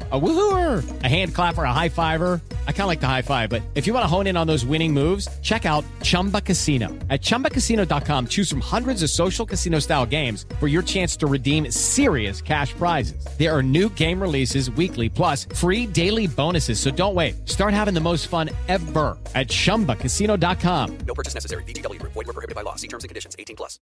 A woohooer, a hand clapper, a high fiver. I kind of like the high five, but if you want to hone in on those winning moves, check out Chumba Casino. At ChumbaCasino.com, choose from hundreds of social casino style games for your chance to redeem serious cash prizes. There are new game releases weekly, plus free daily bonuses. So don't wait. Start having the most fun ever at ChumbaCasino.com. No purchase necessary. VGW. Void were prohibited by law. See terms and conditions. 18 plus.